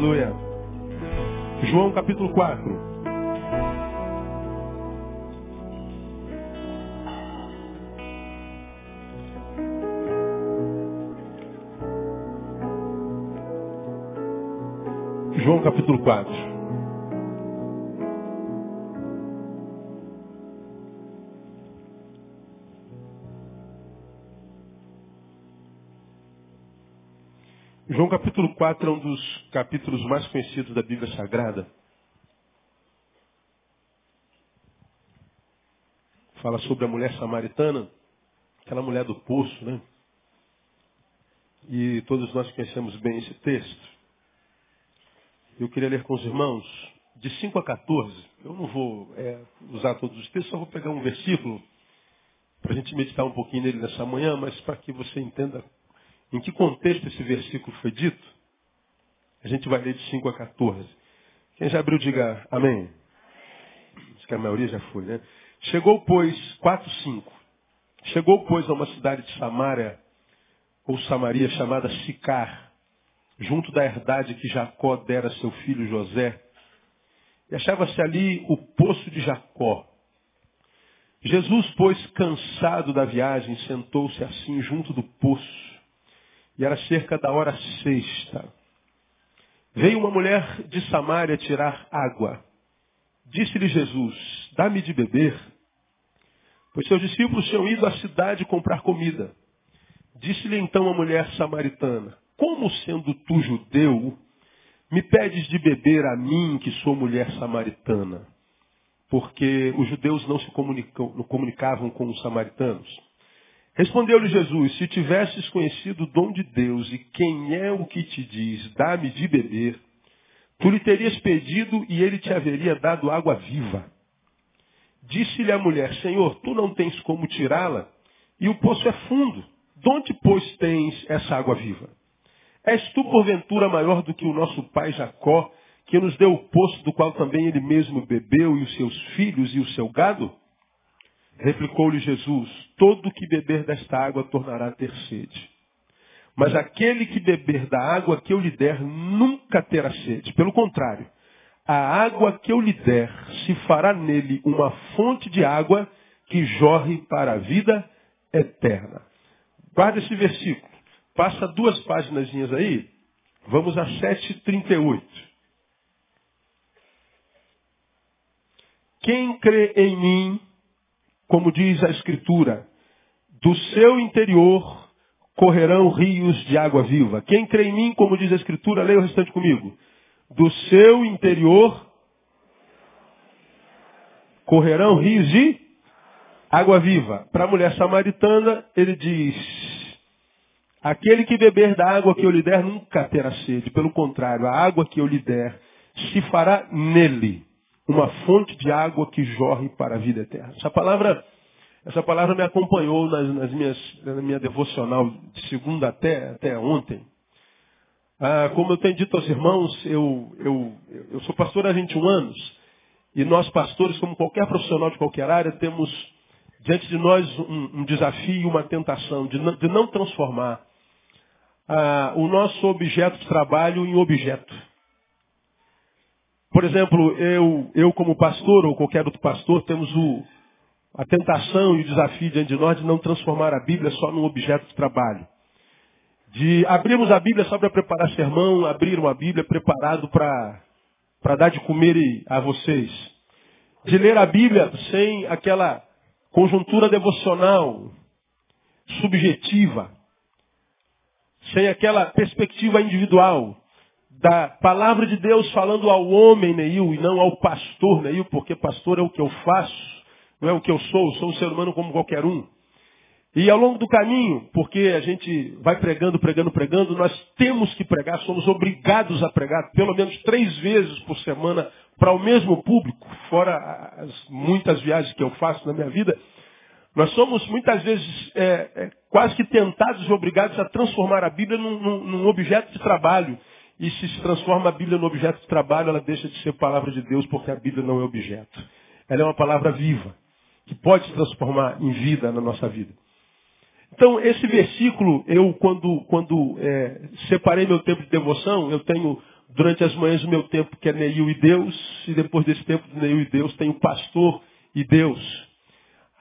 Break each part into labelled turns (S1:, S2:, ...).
S1: Aleluia. João capítulo 4. João capítulo 4. João capítulo 4 é um dos capítulos mais conhecidos da Bíblia Sagrada. Fala sobre a mulher samaritana, aquela mulher do poço, né? E todos nós conhecemos bem esse texto. Eu queria ler com os irmãos de 5 a 14. Eu não vou é, usar todos os textos, só vou pegar um versículo para a gente meditar um pouquinho nele nessa manhã, mas para que você entenda em que contexto esse versículo foi dito, a gente vai ler de 5 a 14. Quem já abriu, diga amém. Acho que a maioria já foi, né? Chegou, pois, 4, 5. Chegou, pois, a uma cidade de Samaria, ou Samaria, chamada Sicar junto da herdade que Jacó dera a seu filho José. E achava-se ali o poço de Jacó. Jesus, pois, cansado da viagem, sentou-se assim junto do poço. E era cerca da hora sexta. Veio uma mulher de Samaria tirar água. Disse-lhe Jesus, dá-me de beber. Pois seus discípulos tinham ido à cidade comprar comida. Disse-lhe então a mulher samaritana, como sendo tu judeu, me pedes de beber a mim, que sou mulher samaritana? Porque os judeus não se não comunicavam com os samaritanos. Respondeu-lhe Jesus, se tivesses conhecido o dom de Deus e quem é o que te diz, dá-me de beber, tu lhe terias pedido e ele te haveria dado água viva. Disse-lhe a mulher, Senhor, tu não tens como tirá-la e o poço é fundo. De onde, pois, tens essa água viva? És tu, porventura, maior do que o nosso pai Jacó, que nos deu o poço do qual também ele mesmo bebeu, e os seus filhos e o seu gado? Replicou-lhe Jesus, todo que beber desta água tornará a ter sede. Mas aquele que beber da água que eu lhe der nunca terá sede. Pelo contrário, a água que eu lhe der se fará nele uma fonte de água que jorre para a vida eterna. Guarda esse versículo. Passa duas páginas aí. Vamos a 7,38. Quem crê em mim, como diz a Escritura, do seu interior correrão rios de água viva. Quem crê em mim, como diz a Escritura, leia o restante comigo. Do seu interior correrão rios de água viva. Para a mulher samaritana, ele diz: Aquele que beber da água que eu lhe der nunca terá sede. Pelo contrário, a água que eu lhe der se fará nele uma fonte de água que jorre para a vida eterna. Essa palavra, essa palavra me acompanhou nas, nas minhas, na minha devocional de segunda até, até ontem. Ah, como eu tenho dito aos irmãos, eu, eu, eu sou pastor há 21 anos. E nós, pastores, como qualquer profissional de qualquer área, temos diante de nós um, um desafio, uma tentação de não, de não transformar ah, o nosso objeto de trabalho em objeto. Por exemplo, eu, eu como pastor, ou qualquer outro pastor, temos o, a tentação e o desafio diante de nós de não transformar a Bíblia só num objeto de trabalho. De abrirmos a Bíblia só para preparar sermão, abrir uma Bíblia preparado para dar de comer a vocês. De ler a Bíblia sem aquela conjuntura devocional subjetiva sem aquela perspectiva individual da palavra de Deus falando ao homem Neil e não ao pastor Neil, porque pastor é o que eu faço, não é o que eu sou, sou um ser humano como qualquer um. E ao longo do caminho, porque a gente vai pregando, pregando, pregando, nós temos que pregar, somos obrigados a pregar pelo menos três vezes por semana para o mesmo público, fora as muitas viagens que eu faço na minha vida, nós somos muitas vezes é, é, quase que tentados e obrigados a transformar a Bíblia num, num, objeto de trabalho. E se se transforma a Bíblia num objeto de trabalho, ela deixa de ser palavra de Deus, porque a Bíblia não é objeto. Ela é uma palavra viva, que pode se transformar em vida na nossa vida. Então, esse versículo, eu, quando, quando é, separei meu tempo de devoção, eu tenho durante as manhãs o meu tempo que é Neil e Deus, e depois desse tempo de Neil e Deus tem o pastor e Deus.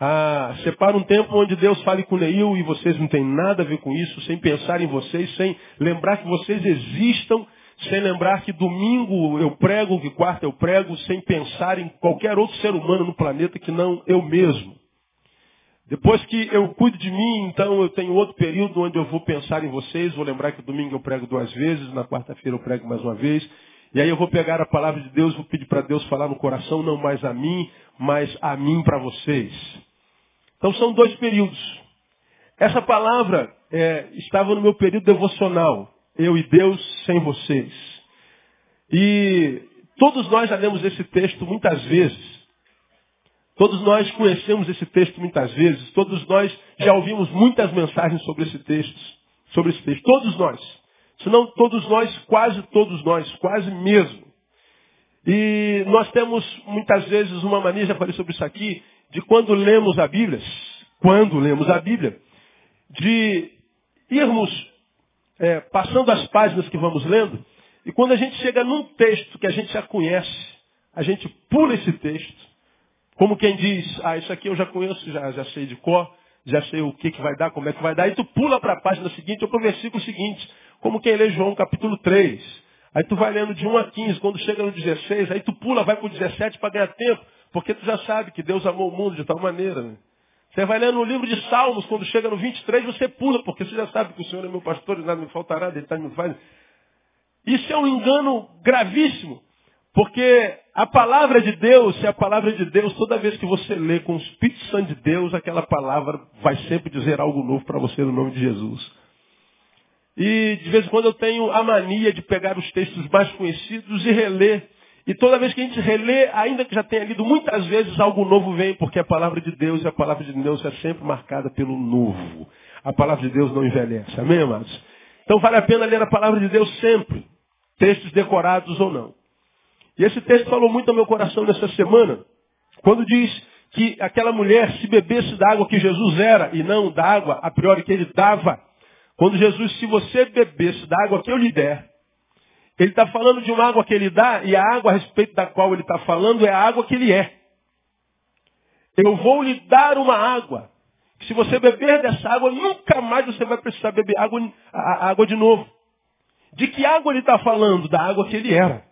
S1: Ah, separa um tempo onde Deus fale com Neil e vocês não têm nada a ver com isso, sem pensar em vocês, sem lembrar que vocês existam, sem lembrar que domingo eu prego, que quarta eu prego, sem pensar em qualquer outro ser humano no planeta que não eu mesmo. Depois que eu cuido de mim, então eu tenho outro período onde eu vou pensar em vocês, vou lembrar que domingo eu prego duas vezes, na quarta-feira eu prego mais uma vez, e aí eu vou pegar a palavra de Deus, vou pedir para Deus falar no coração, não mais a mim, mas a mim para vocês. Então são dois períodos. Essa palavra é, estava no meu período devocional. Eu e Deus sem vocês. E todos nós já lemos esse texto muitas vezes. Todos nós conhecemos esse texto muitas vezes. Todos nós já ouvimos muitas mensagens sobre esse texto. Sobre esse texto. Todos nós. Se não todos nós, quase todos nós. Quase mesmo. E nós temos muitas vezes uma mania, já falei sobre isso aqui, de quando lemos a Bíblia, quando lemos a Bíblia, de irmos é, passando as páginas que vamos lendo, e quando a gente chega num texto que a gente já conhece, a gente pula esse texto, como quem diz, ah, isso aqui eu já conheço, já, já sei de cor, já sei o que, que vai dar, como é que vai dar, e tu pula para a página seguinte ou para o versículo seguinte, como quem lê João capítulo 3. Aí tu vai lendo de 1 a 15, quando chega no 16, aí tu pula, vai para o 17 para ganhar tempo. Porque tu já sabe que Deus amou o mundo de tal maneira. Né? Você vai lendo o livro de Salmos, quando chega no 23, você pula, porque você já sabe que o Senhor é meu pastor e nada me faltará, deitar me faz. Isso é um engano gravíssimo. Porque a palavra de Deus, se a palavra de Deus, toda vez que você lê com o Espírito Santo de Deus, aquela palavra vai sempre dizer algo novo para você no nome de Jesus. E de vez em quando eu tenho a mania de pegar os textos mais conhecidos e reler e toda vez que a gente relê, ainda que já tenha lido muitas vezes, algo novo vem, porque a palavra de Deus e a palavra de Deus é sempre marcada pelo novo. A palavra de Deus não envelhece. Amém, amados? Então vale a pena ler a palavra de Deus sempre, textos decorados ou não. E esse texto falou muito ao meu coração nessa semana, quando diz que aquela mulher, se bebesse da água que Jesus era, e não da água a priori que ele dava, quando Jesus, se você bebesse da água que eu lhe der, ele está falando de uma água que ele dá, e a água a respeito da qual ele está falando é a água que ele é. Eu vou lhe dar uma água. Se você beber dessa água, nunca mais você vai precisar beber água, a, água de novo. De que água ele está falando? Da água que ele era.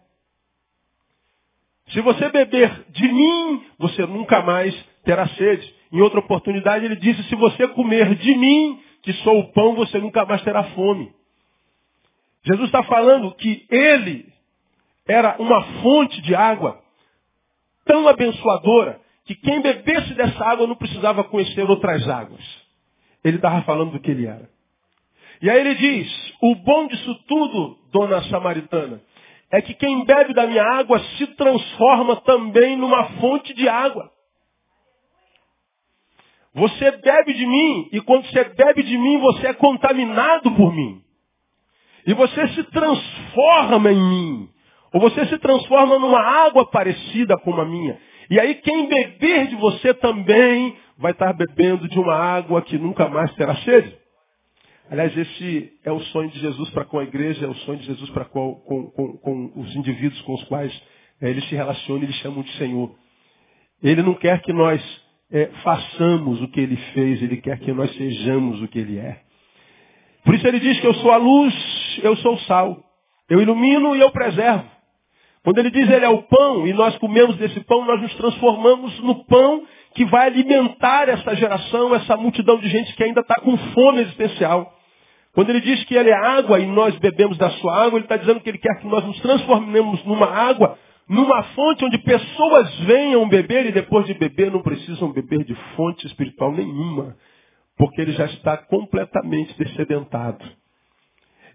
S1: Se você beber de mim, você nunca mais terá sede. Em outra oportunidade, ele disse: se você comer de mim, que sou o pão, você nunca mais terá fome. Jesus está falando que ele era uma fonte de água tão abençoadora que quem bebesse dessa água não precisava conhecer outras águas. Ele estava falando do que ele era. E aí ele diz, o bom disso tudo, dona samaritana, é que quem bebe da minha água se transforma também numa fonte de água. Você bebe de mim, e quando você bebe de mim, você é contaminado por mim. E você se transforma em mim. Ou você se transforma numa água parecida com a minha. E aí quem beber de você também vai estar bebendo de uma água que nunca mais terá sede. Aliás, esse é o sonho de Jesus para com a igreja, é o sonho de Jesus para com, com, com, com, os indivíduos com os quais é, ele se relaciona e ele chama de Senhor. Ele não quer que nós é, façamos o que ele fez, ele quer que nós sejamos o que ele é. Por isso ele diz que eu sou a luz eu sou o sal. Eu ilumino e eu preservo. Quando ele diz ele é o pão e nós comemos desse pão, nós nos transformamos no pão que vai alimentar essa geração, essa multidão de gente que ainda está com fome existencial. Quando ele diz que ele é água e nós bebemos da sua água, ele está dizendo que ele quer que nós nos transformemos numa água, numa fonte onde pessoas venham beber e depois de beber não precisam beber de fonte espiritual nenhuma, porque ele já está completamente descedentado.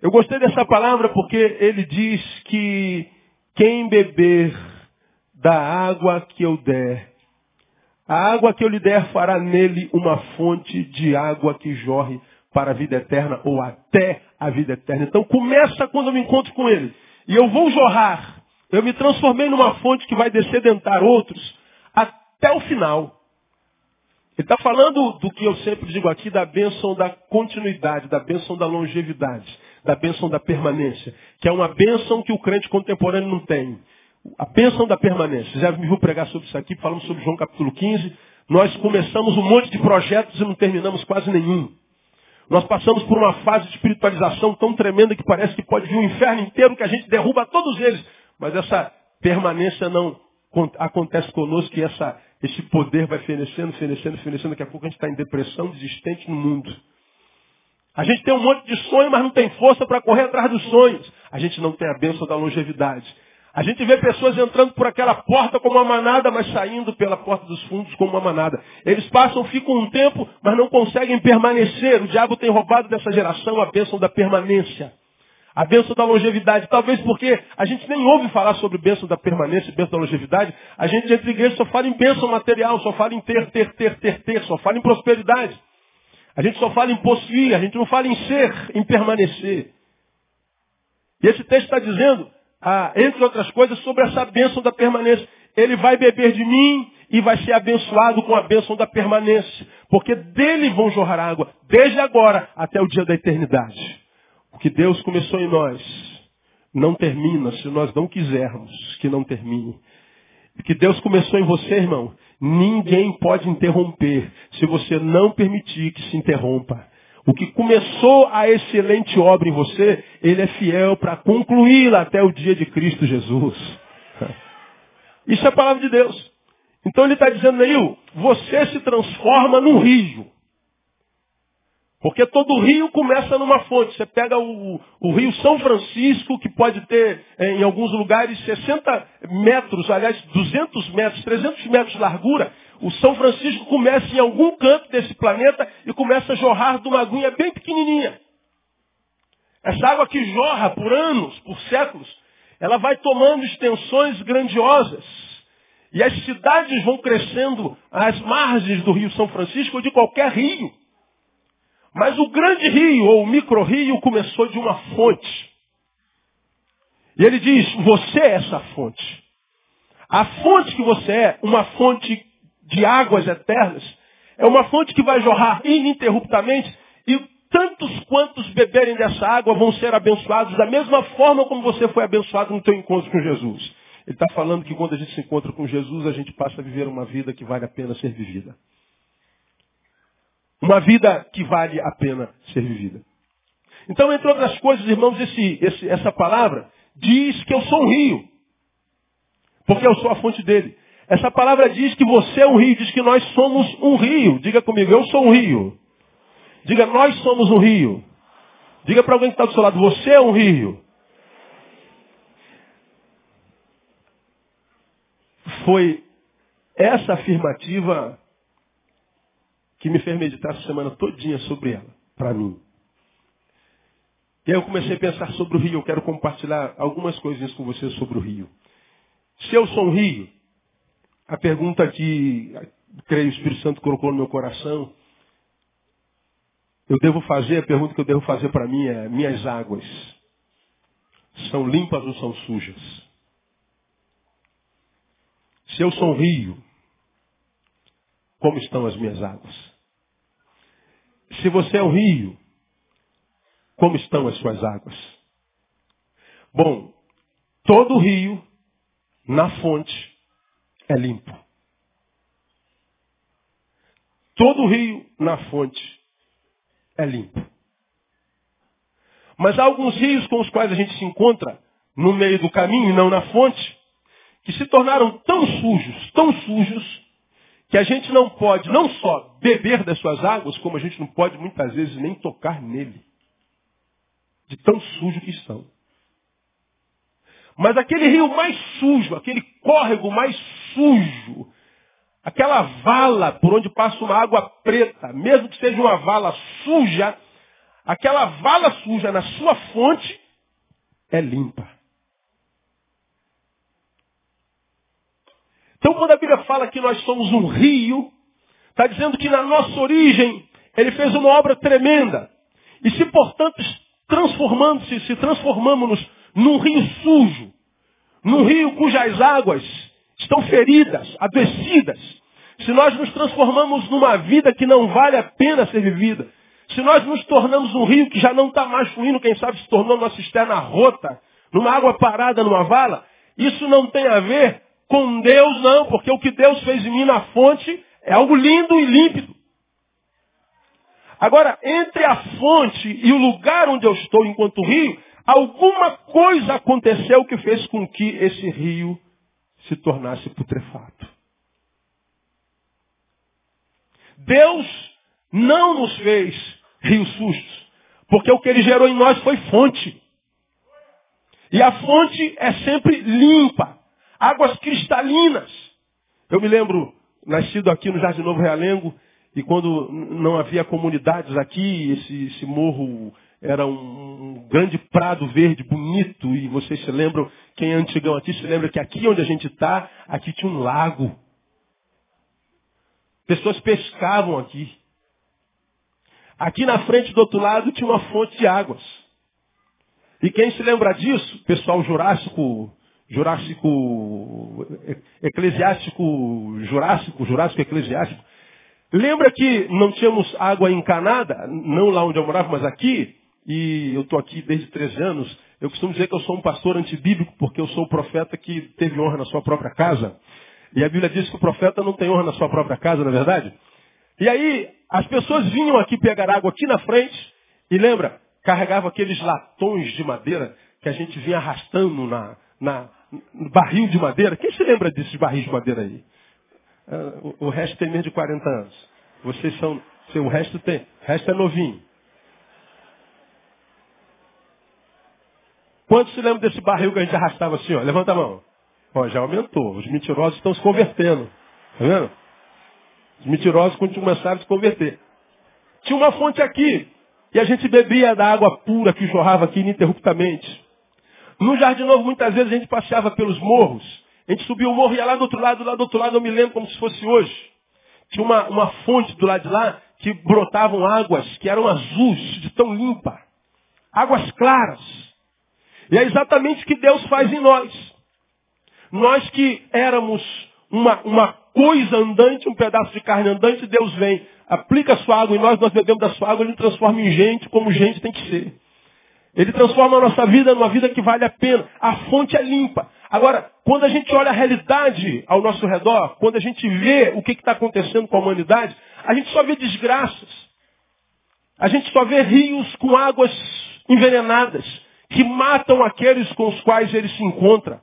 S1: Eu gostei dessa palavra porque ele diz que quem beber da água que eu der, a água que eu lhe der fará nele uma fonte de água que jorre para a vida eterna ou até a vida eterna. Então começa quando eu me encontro com ele. E eu vou jorrar. Eu me transformei numa fonte que vai descedentar outros até o final. Ele está falando do que eu sempre digo aqui, da bênção da continuidade, da bênção da longevidade da bênção da permanência, que é uma bênção que o crente contemporâneo não tem. A bênção da permanência. Já me viu pregar sobre isso aqui, falamos sobre João capítulo 15. Nós começamos um monte de projetos e não terminamos quase nenhum. Nós passamos por uma fase de espiritualização tão tremenda que parece que pode vir um inferno inteiro que a gente derruba todos eles. Mas essa permanência não acontece conosco e essa, esse poder vai fenecendo, fenecendo, fenecendo. Daqui a pouco a gente está em depressão, desistente no mundo. A gente tem um monte de sonho, mas não tem força para correr atrás dos sonhos. A gente não tem a bênção da longevidade. A gente vê pessoas entrando por aquela porta como uma manada, mas saindo pela porta dos fundos como uma manada. Eles passam, ficam um tempo, mas não conseguem permanecer. O diabo tem roubado dessa geração a bênção da permanência. A bênção da longevidade. Talvez porque a gente nem ouve falar sobre bênção da permanência e bênção da longevidade. A gente entre igrejas só fala em bênção material, só fala em ter, ter, ter, ter, ter, só fala em prosperidade. A gente só fala em possuir, a gente não fala em ser, em permanecer. E esse texto está dizendo, ah, entre outras coisas, sobre essa bênção da permanência. Ele vai beber de mim e vai ser abençoado com a bênção da permanência. Porque dele vão jorrar água, desde agora até o dia da eternidade. O que Deus começou em nós não termina se nós não quisermos que não termine. O que Deus começou em você, irmão, ninguém pode interromper se você não permitir que se interrompa. O que começou a excelente obra em você, ele é fiel para concluí-la até o dia de Cristo Jesus. Isso é a palavra de Deus. Então ele está dizendo aí, você se transforma num rio. Porque todo rio começa numa fonte. Você pega o, o rio São Francisco, que pode ter eh, em alguns lugares 60 metros, aliás, 200 metros, 300 metros de largura. O São Francisco começa em algum canto desse planeta e começa a jorrar de uma aguinha bem pequenininha. Essa água que jorra por anos, por séculos, ela vai tomando extensões grandiosas. E as cidades vão crescendo às margens do rio São Francisco ou de qualquer rio. Mas o grande rio, ou o micro-rio, começou de uma fonte. E ele diz, você é essa fonte. A fonte que você é, uma fonte de águas eternas, é uma fonte que vai jorrar ininterruptamente e tantos quantos beberem dessa água vão ser abençoados da mesma forma como você foi abençoado no teu encontro com Jesus. Ele está falando que quando a gente se encontra com Jesus, a gente passa a viver uma vida que vale a pena ser vivida. Uma vida que vale a pena ser vivida. Então, entre outras coisas, irmãos, esse, esse, essa palavra diz que eu sou um rio. Porque eu sou a fonte dele. Essa palavra diz que você é um rio, diz que nós somos um rio. Diga comigo, eu sou um rio. Diga, nós somos um rio. Diga para alguém que está do seu lado, você é um rio. Foi essa afirmativa que me fez meditar essa semana todinha sobre ela, para mim. E aí eu comecei a pensar sobre o rio. Eu quero compartilhar algumas coisinhas com vocês sobre o rio. Se eu sou um rio, a pergunta que creio o Espírito Santo colocou no meu coração, eu devo fazer, a pergunta que eu devo fazer para mim é, minhas águas são limpas ou são sujas? Se eu sou um rio, como estão as minhas águas? Se você é um rio, como estão as suas águas? Bom, todo rio, na fonte, é limpo. Todo rio, na fonte, é limpo. Mas há alguns rios com os quais a gente se encontra no meio do caminho e não na fonte, que se tornaram tão sujos, tão sujos, que a gente não pode não só beber das suas águas, como a gente não pode muitas vezes nem tocar nele. De tão sujo que estão. Mas aquele rio mais sujo, aquele córrego mais sujo, aquela vala por onde passa uma água preta, mesmo que seja uma vala suja, aquela vala suja na sua fonte é limpa. Então, quando a Bíblia fala que nós somos um rio, está dizendo que na nossa origem ele fez uma obra tremenda. E se, portanto, transformando-se, se transformamos num rio sujo, num rio cujas águas estão feridas, adoecidas, se nós nos transformamos numa vida que não vale a pena ser vivida, Se nós nos tornamos um rio que já não está mais fluindo, quem sabe se tornou uma cisterna rota, numa água parada, numa vala, isso não tem a ver com Deus, não, porque o que Deus fez em mim na fonte é algo lindo e límpido. Agora, entre a fonte e o lugar onde eu estou enquanto rio, alguma coisa aconteceu que fez com que esse rio se tornasse putrefato. Deus não nos fez rios sujos, porque o que ele gerou em nós foi fonte. E a fonte é sempre limpa, águas cristalinas. Eu me lembro, nascido aqui no Jardim Novo Realengo, e quando não havia comunidades aqui, esse, esse morro era um, um, grande prado verde bonito. E vocês se lembram, quem é antigão aqui se lembra que aqui onde a gente está, aqui tinha um lago. Pessoas pescavam aqui. Aqui na frente do outro lado tinha uma fonte de águas. E quem se lembra disso, pessoal jurássico, jurássico, eclesiástico, jurássico, jurássico eclesiástico, Lembra que não tínhamos água encanada, não lá onde eu morava, mas aqui, e eu estou aqui desde 13 anos, eu costumo dizer que eu sou um pastor antibíblico, porque eu sou o profeta que teve honra na sua própria casa. E a Bíblia diz que o profeta não tem honra na sua própria casa, não é verdade? E aí, as pessoas vinham aqui pegar água aqui na frente, e lembra, carregavam aqueles latões de madeira que a gente vinha arrastando na, na, barril de madeira. Quem se lembra desses barris de madeira aí? Ah, o, resto tem menos de 40 anos. Vocês são. O resto tem. O resto é novinho. Quantos se lembram desse barril que a gente arrastava assim, ó? Levanta a mão. Ó, já aumentou. Os mentirosos estão se convertendo. Tá vendo? Os mentirosos começaram a se converter. Tinha uma fonte aqui. E a gente bebia da água pura que jorrava aqui ininterruptamente. No Jardim Novo, muitas vezes a gente passeava pelos morros. A gente subiu o morro e ia lá do outro lado, lá do outro lado, eu me lembro como se fosse hoje. Tinha uma, uma fonte do lado de lá que brotavam águas que eram azuis, de tão limpa. Águas claras. E é exatamente o que Deus faz em nós. Nós que éramos uma, uma coisa andante, um pedaço de carne andante, Deus vem, aplica a sua água em nós, nós bebemos da sua água, Ele transforma em gente como gente tem que ser. Ele transforma a nossa vida numa vida que vale a pena. A fonte é limpa. Agora, quando a gente olha a realidade ao nosso redor, quando a gente vê o que está acontecendo com a humanidade, a gente só vê desgraças. A gente só vê rios com águas envenenadas, que matam aqueles com os quais eles se encontram.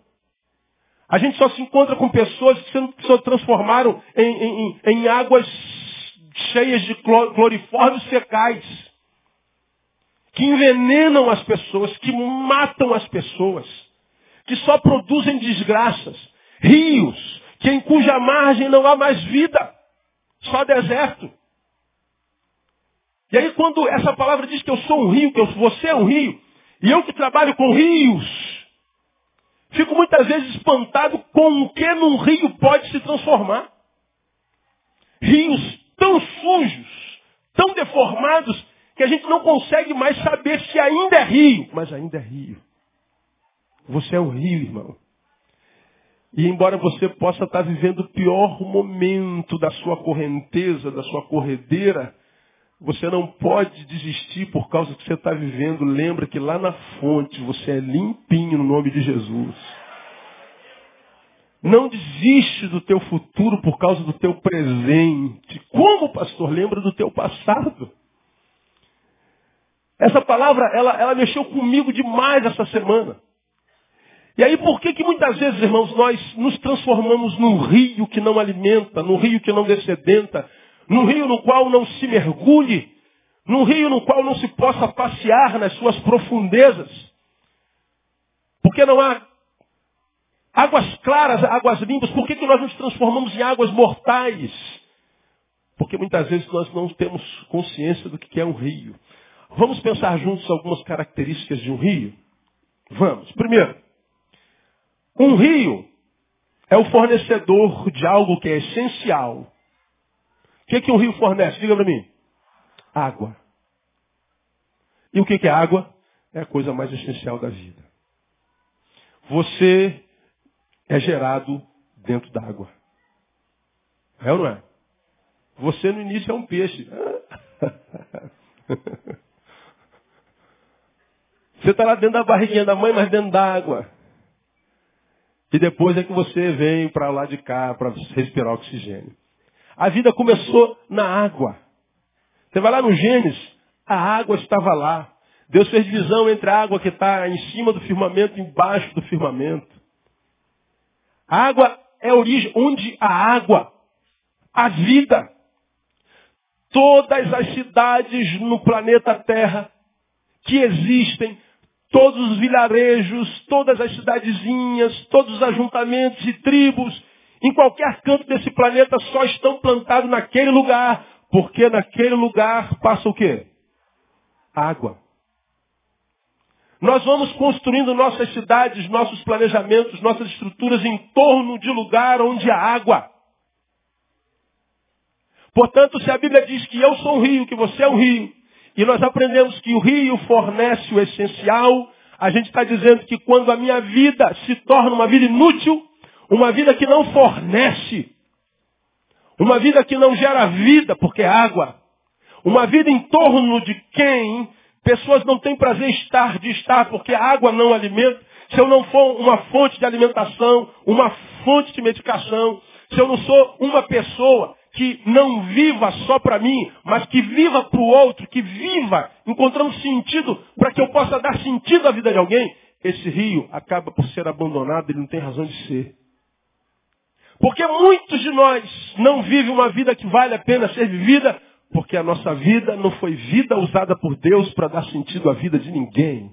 S1: A gente só se encontra com pessoas que se transformaram em, em, em águas cheias de clorifórmios fecais que envenenam as pessoas, que matam as pessoas, que só produzem desgraças, rios, que em cuja margem não há mais vida, só deserto. E aí quando essa palavra diz que eu sou um rio, que eu, você é um rio, e eu que trabalho com rios, fico muitas vezes espantado com o que num rio pode se transformar. Rios tão sujos, tão deformados, que a gente não consegue mais saber se ainda é rio, mas ainda é rio. Você é um rio, irmão. E embora você possa estar vivendo o pior momento da sua correnteza, da sua corredeira, você não pode desistir por causa que você está vivendo. Lembra que lá na fonte você é limpinho no nome de Jesus. Não desiste do teu futuro por causa do teu presente. Como, pastor? Lembra do teu passado. Essa palavra, ela, ela mexeu comigo demais essa semana. E aí, por que que muitas vezes, irmãos, nós nos transformamos num rio que não alimenta, num rio que não descedenta, num rio no qual não se mergulhe, num rio no qual não se possa passear nas suas profundezas? Porque não há águas claras, águas limpas. Por que, que nós nos transformamos em águas mortais? Porque muitas vezes nós não temos consciência do que é um rio. Vamos pensar juntos algumas características de um rio? Vamos. Primeiro, um rio é o fornecedor de algo que é essencial. O que, é que um rio fornece? Diga para mim. Água. E o que, que é água? É a coisa mais essencial da vida. Você é gerado dentro d'água. É ou não é? Você no início é um peixe. Você está lá dentro da barriguinha da mãe, mas dentro d'água. E depois é que você vem para lá de cá para respirar oxigênio. A vida começou na água. Você vai lá no Gênesis, a água estava lá. Deus fez divisão entre a água que está em cima do firmamento e embaixo do firmamento. A água é a origem, onde a água, a vida. Todas as cidades no planeta Terra que existem todos os vilarejos, todas as cidadezinhas, todos os ajuntamentos e tribos, em qualquer canto desse planeta só estão plantados naquele lugar, porque naquele lugar passa o quê? Água. Nós vamos construindo nossas cidades, nossos planejamentos, nossas estruturas em torno de lugar onde há água. Portanto, se a Bíblia diz que eu sou um rio, que você é um rio, e nós aprendemos que o rio fornece o essencial. A gente está dizendo que quando a minha vida se torna uma vida inútil, uma vida que não fornece, uma vida que não gera vida, porque é água, uma vida em torno de quem pessoas não têm prazer estar, de estar, porque a água não alimenta. Se eu não for uma fonte de alimentação, uma fonte de medicação, se eu não sou uma pessoa que não viva só para mim, mas que viva para o outro, que viva encontrando sentido para que eu possa dar sentido à vida de alguém, esse rio acaba por ser abandonado, ele não tem razão de ser. Porque muitos de nós não vivem uma vida que vale a pena ser vivida, porque a nossa vida não foi vida usada por Deus para dar sentido à vida de ninguém.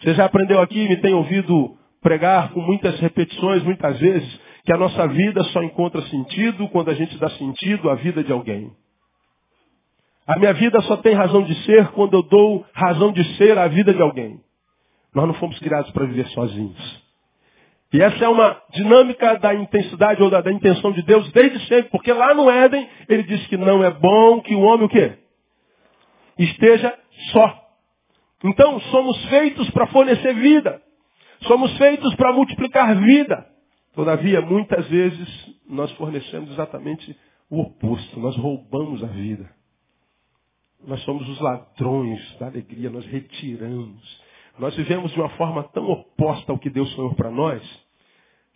S1: Você já aprendeu aqui, me tem ouvido pregar com muitas repetições, muitas vezes, que a nossa vida só encontra sentido quando a gente dá sentido à vida de alguém. A minha vida só tem razão de ser quando eu dou razão de ser à vida de alguém. Nós não fomos criados para viver sozinhos. E essa é uma dinâmica da intensidade ou da, da, intenção de Deus desde sempre, porque lá no Éden ele disse que não é bom que o homem o quê? Esteja só. Então somos feitos para fornecer vida. Somos feitos para multiplicar vida. Todavia, muitas vezes, nós fornecemos exatamente o oposto. Nós roubamos a vida. Nós somos os ladrões da alegria, nós retiramos. Nós vivemos de uma forma tão oposta ao que Deus sonhou para nós,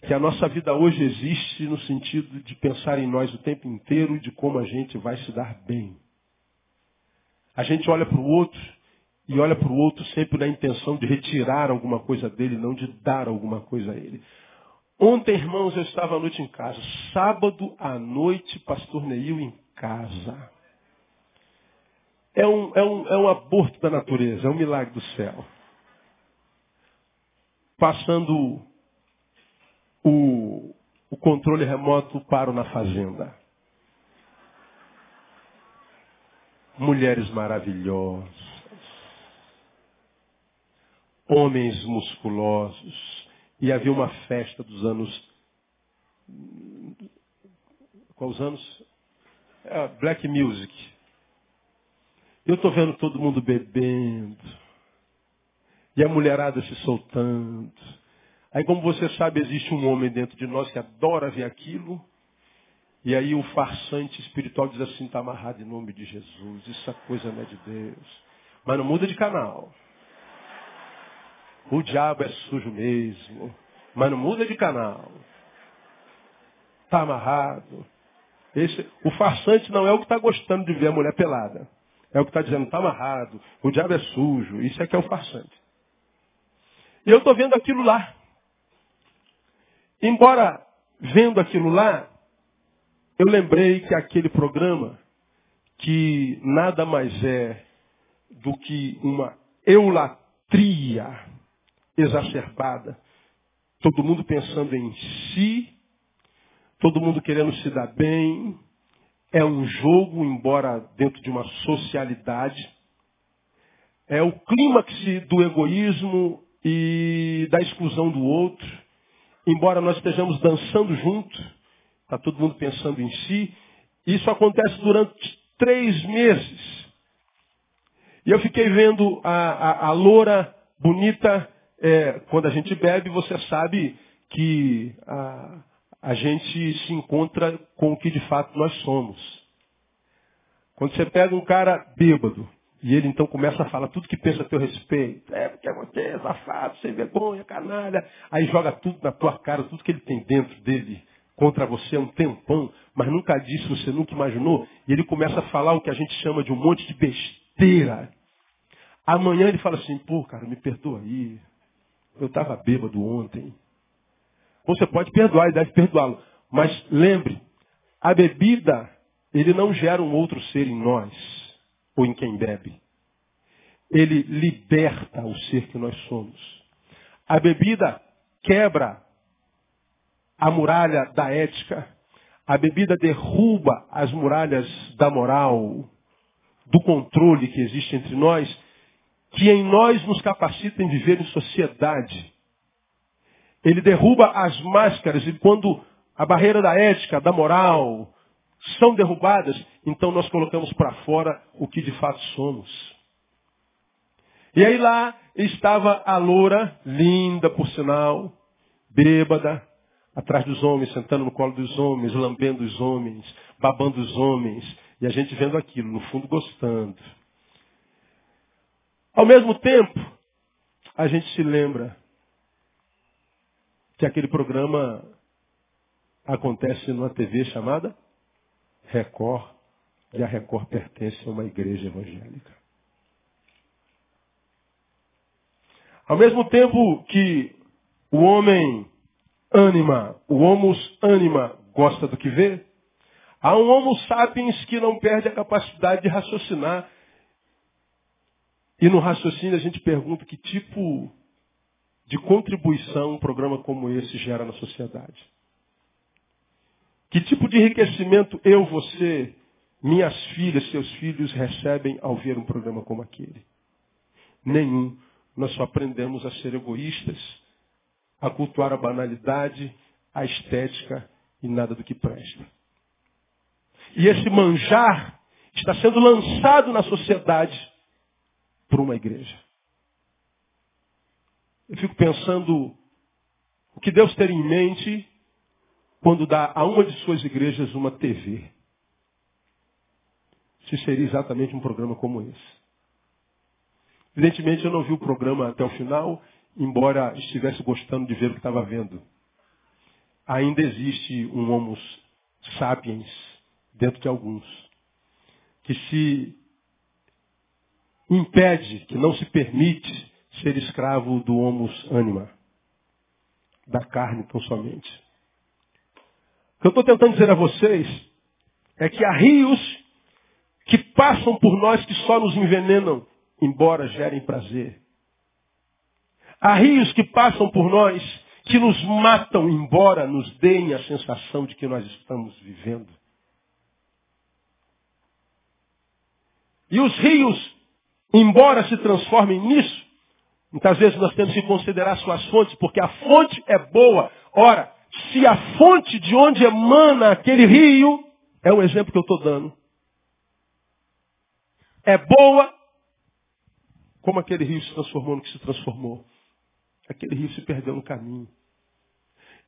S1: que a nossa vida hoje existe no sentido de pensar em nós o tempo inteiro e de como a gente vai se dar bem. A gente olha para o outro e olha para o outro sempre na intenção de retirar alguma coisa dele, não de dar alguma coisa a ele. Ontem, irmãos, eu estava à noite em casa. Sábado à noite, pastor Neil em casa. É um, é, um, é um aborto da natureza, é um milagre do céu. Passando o, o controle remoto paro na fazenda. Mulheres maravilhosas. Homens musculosos e havia uma festa dos anos. Quais anos? É, Black Music. Eu estou vendo todo mundo bebendo. E a mulherada se soltando. Aí, como você sabe, existe um homem dentro de nós que adora ver aquilo. E aí o farsante espiritual diz assim, está amarrado em nome de Jesus. Isso é coisa não é de Deus. Mas não muda de canal. O diabo é sujo mesmo. Mas não muda de canal. Está amarrado. Esse, o farsante não é o que está gostando de ver a mulher pelada. É o que está dizendo, está amarrado, o diabo é sujo. Isso é que é o farsante. E eu estou vendo aquilo lá. Embora vendo aquilo lá, eu lembrei que aquele programa, que nada mais é do que uma eulatria exacerbada. Todo mundo pensando em si, todo mundo querendo se dar bem. É um jogo, embora dentro de uma socialidade. É o clímax do egoísmo e da exclusão do outro. Embora nós estejamos dançando junto, está todo mundo pensando em si. Isso acontece durante três meses. E eu fiquei vendo a, a, a loura bonita é, quando a gente bebe, você sabe que a, a gente se encontra com o que de fato nós somos. Quando você pega um cara bêbado E ele então começa a falar tudo que pensa a teu respeito. É, porque é safado, sem vergonha, canalha. Aí joga tudo na tua cara, tudo que ele tem dentro dele contra você há um tempão, mas nunca disse, você nunca imaginou. E ele começa a falar o que a gente chama de um monte de besteira. Amanhã ele fala assim, pô, cara, me perdoa aí. Eu estava bêbado ontem. Você pode perdoar e deve perdoá-lo. Mas lembre, a bebida, ele não gera um outro ser em nós, ou em quem bebe. Ele liberta o ser que nós somos. A bebida quebra a muralha da ética. A bebida derruba as muralhas da moral, do controle que existe entre nós, que em nós nos capacita em viver em sociedade. Ele derruba as máscaras e quando a barreira da ética, da moral, são derrubadas, então nós colocamos para fora o que de fato somos. E aí lá estava a loura, linda por sinal, bêbada, atrás dos homens, sentando no colo dos homens, lambendo os homens, babando os homens, e a gente vendo aquilo, no fundo gostando. Ao mesmo tempo, a gente se lembra que aquele programa acontece numa TV chamada Record, e a Record pertence a uma igreja evangélica. Ao mesmo tempo que o homem anima, o homus anima gosta do que vê, há um homo sapiens que não perde a capacidade de raciocinar. E no raciocínio a gente pergunta que tipo de contribuição um programa como esse gera na sociedade. Que tipo de enriquecimento eu, você, minhas filhas, seus filhos recebem ao ver um programa como aquele? Nenhum. Nós só aprendemos a ser egoístas, a cultuar a banalidade, a estética e nada do que presta. E esse manjar está sendo lançado na sociedade por uma igreja. Eu fico pensando o que Deus teria em mente quando dá a uma de suas igrejas uma TV. Se seria exatamente um programa como esse. Evidentemente eu não vi o programa até o final embora estivesse gostando de ver o que estava vendo. Ainda existe um homo sapiens dentro de alguns, que se impede, que não se permite ser escravo do homo anima, da carne tão somente. O que eu estou tentando dizer a vocês é que há rios que passam por nós que só nos envenenam, embora gerem prazer. Há rios que passam por nós que nos matam, embora nos deem a sensação de que nós estamos vivendo. E os rios, embora se transformem nisso, muitas vezes nós temos que considerar suas fontes, porque a fonte é boa. Ora, se a fonte de onde emana aquele rio, é um exemplo que eu estou dando, é boa, como aquele rio se transformou no que se transformou. Aquele rio se perdeu no caminho.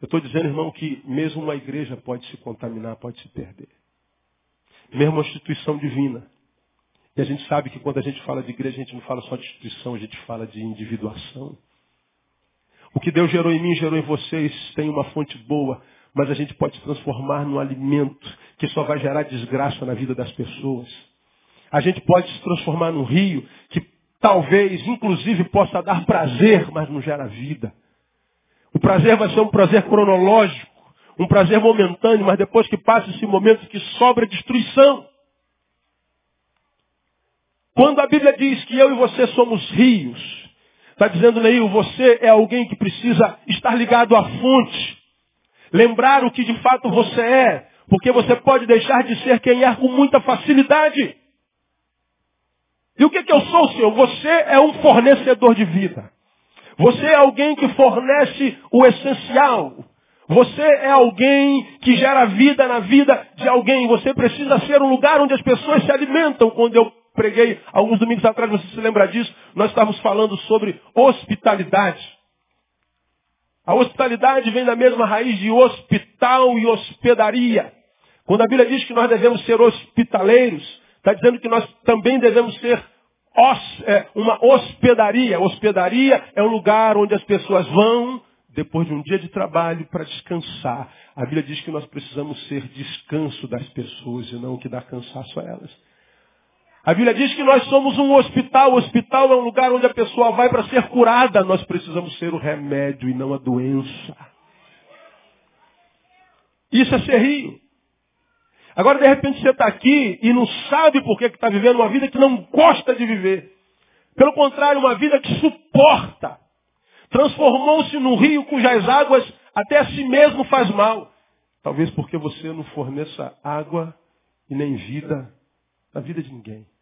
S1: Eu estou dizendo, irmão, que mesmo uma igreja pode se contaminar, pode se perder. Mesmo uma instituição divina. E a gente sabe que quando a gente fala de igreja, a gente não fala só de instituição, a gente fala de individuação. O que Deus gerou em mim, gerou em vocês, tem uma fonte boa, mas a gente pode se transformar num alimento que só vai gerar desgraça na vida das pessoas. A gente pode se transformar num rio que talvez, inclusive, possa dar prazer, mas não gera vida. O prazer vai ser um prazer cronológico, um prazer momentâneo, mas depois que passa esse momento que sobra destruição. Quando a Bíblia diz que eu e você somos rios, está dizendo, Neil, você é alguém que precisa estar ligado à fonte, lembrar o que de fato você é, porque você pode deixar de ser quem é com muita facilidade. E o que, que eu sou, Senhor? Você é um fornecedor de vida. Você é alguém que fornece o essencial. Você é alguém que gera vida na vida de alguém. Você precisa ser um lugar onde as pessoas se alimentam. Quando eu preguei alguns domingos atrás, você se lembra disso? Nós estávamos falando sobre hospitalidade. A hospitalidade vem da mesma raiz de hospital e hospedaria. Quando a Bíblia diz que nós devemos ser hospitaleiros, Está dizendo que nós também devemos ser é, uma hospedaria. Hospedaria é um lugar onde as pessoas vão depois de um dia de trabalho para descansar. A Bíblia diz que nós precisamos ser descanso das pessoas e não que dá cansaço a elas. A Bíblia diz que nós somos um hospital. O hospital é um lugar onde a pessoa vai para ser curada. Nós precisamos ser o remédio e não a doença. Isso é ser rio. Agora, de repente, você está aqui e não sabe por que está vivendo uma vida que não gosta de viver. Pelo contrário, uma vida que suporta. Transformou-se num rio cujas águas até a si mesmo faz mal. Talvez porque você não forneça água e nem vida na vida de ninguém.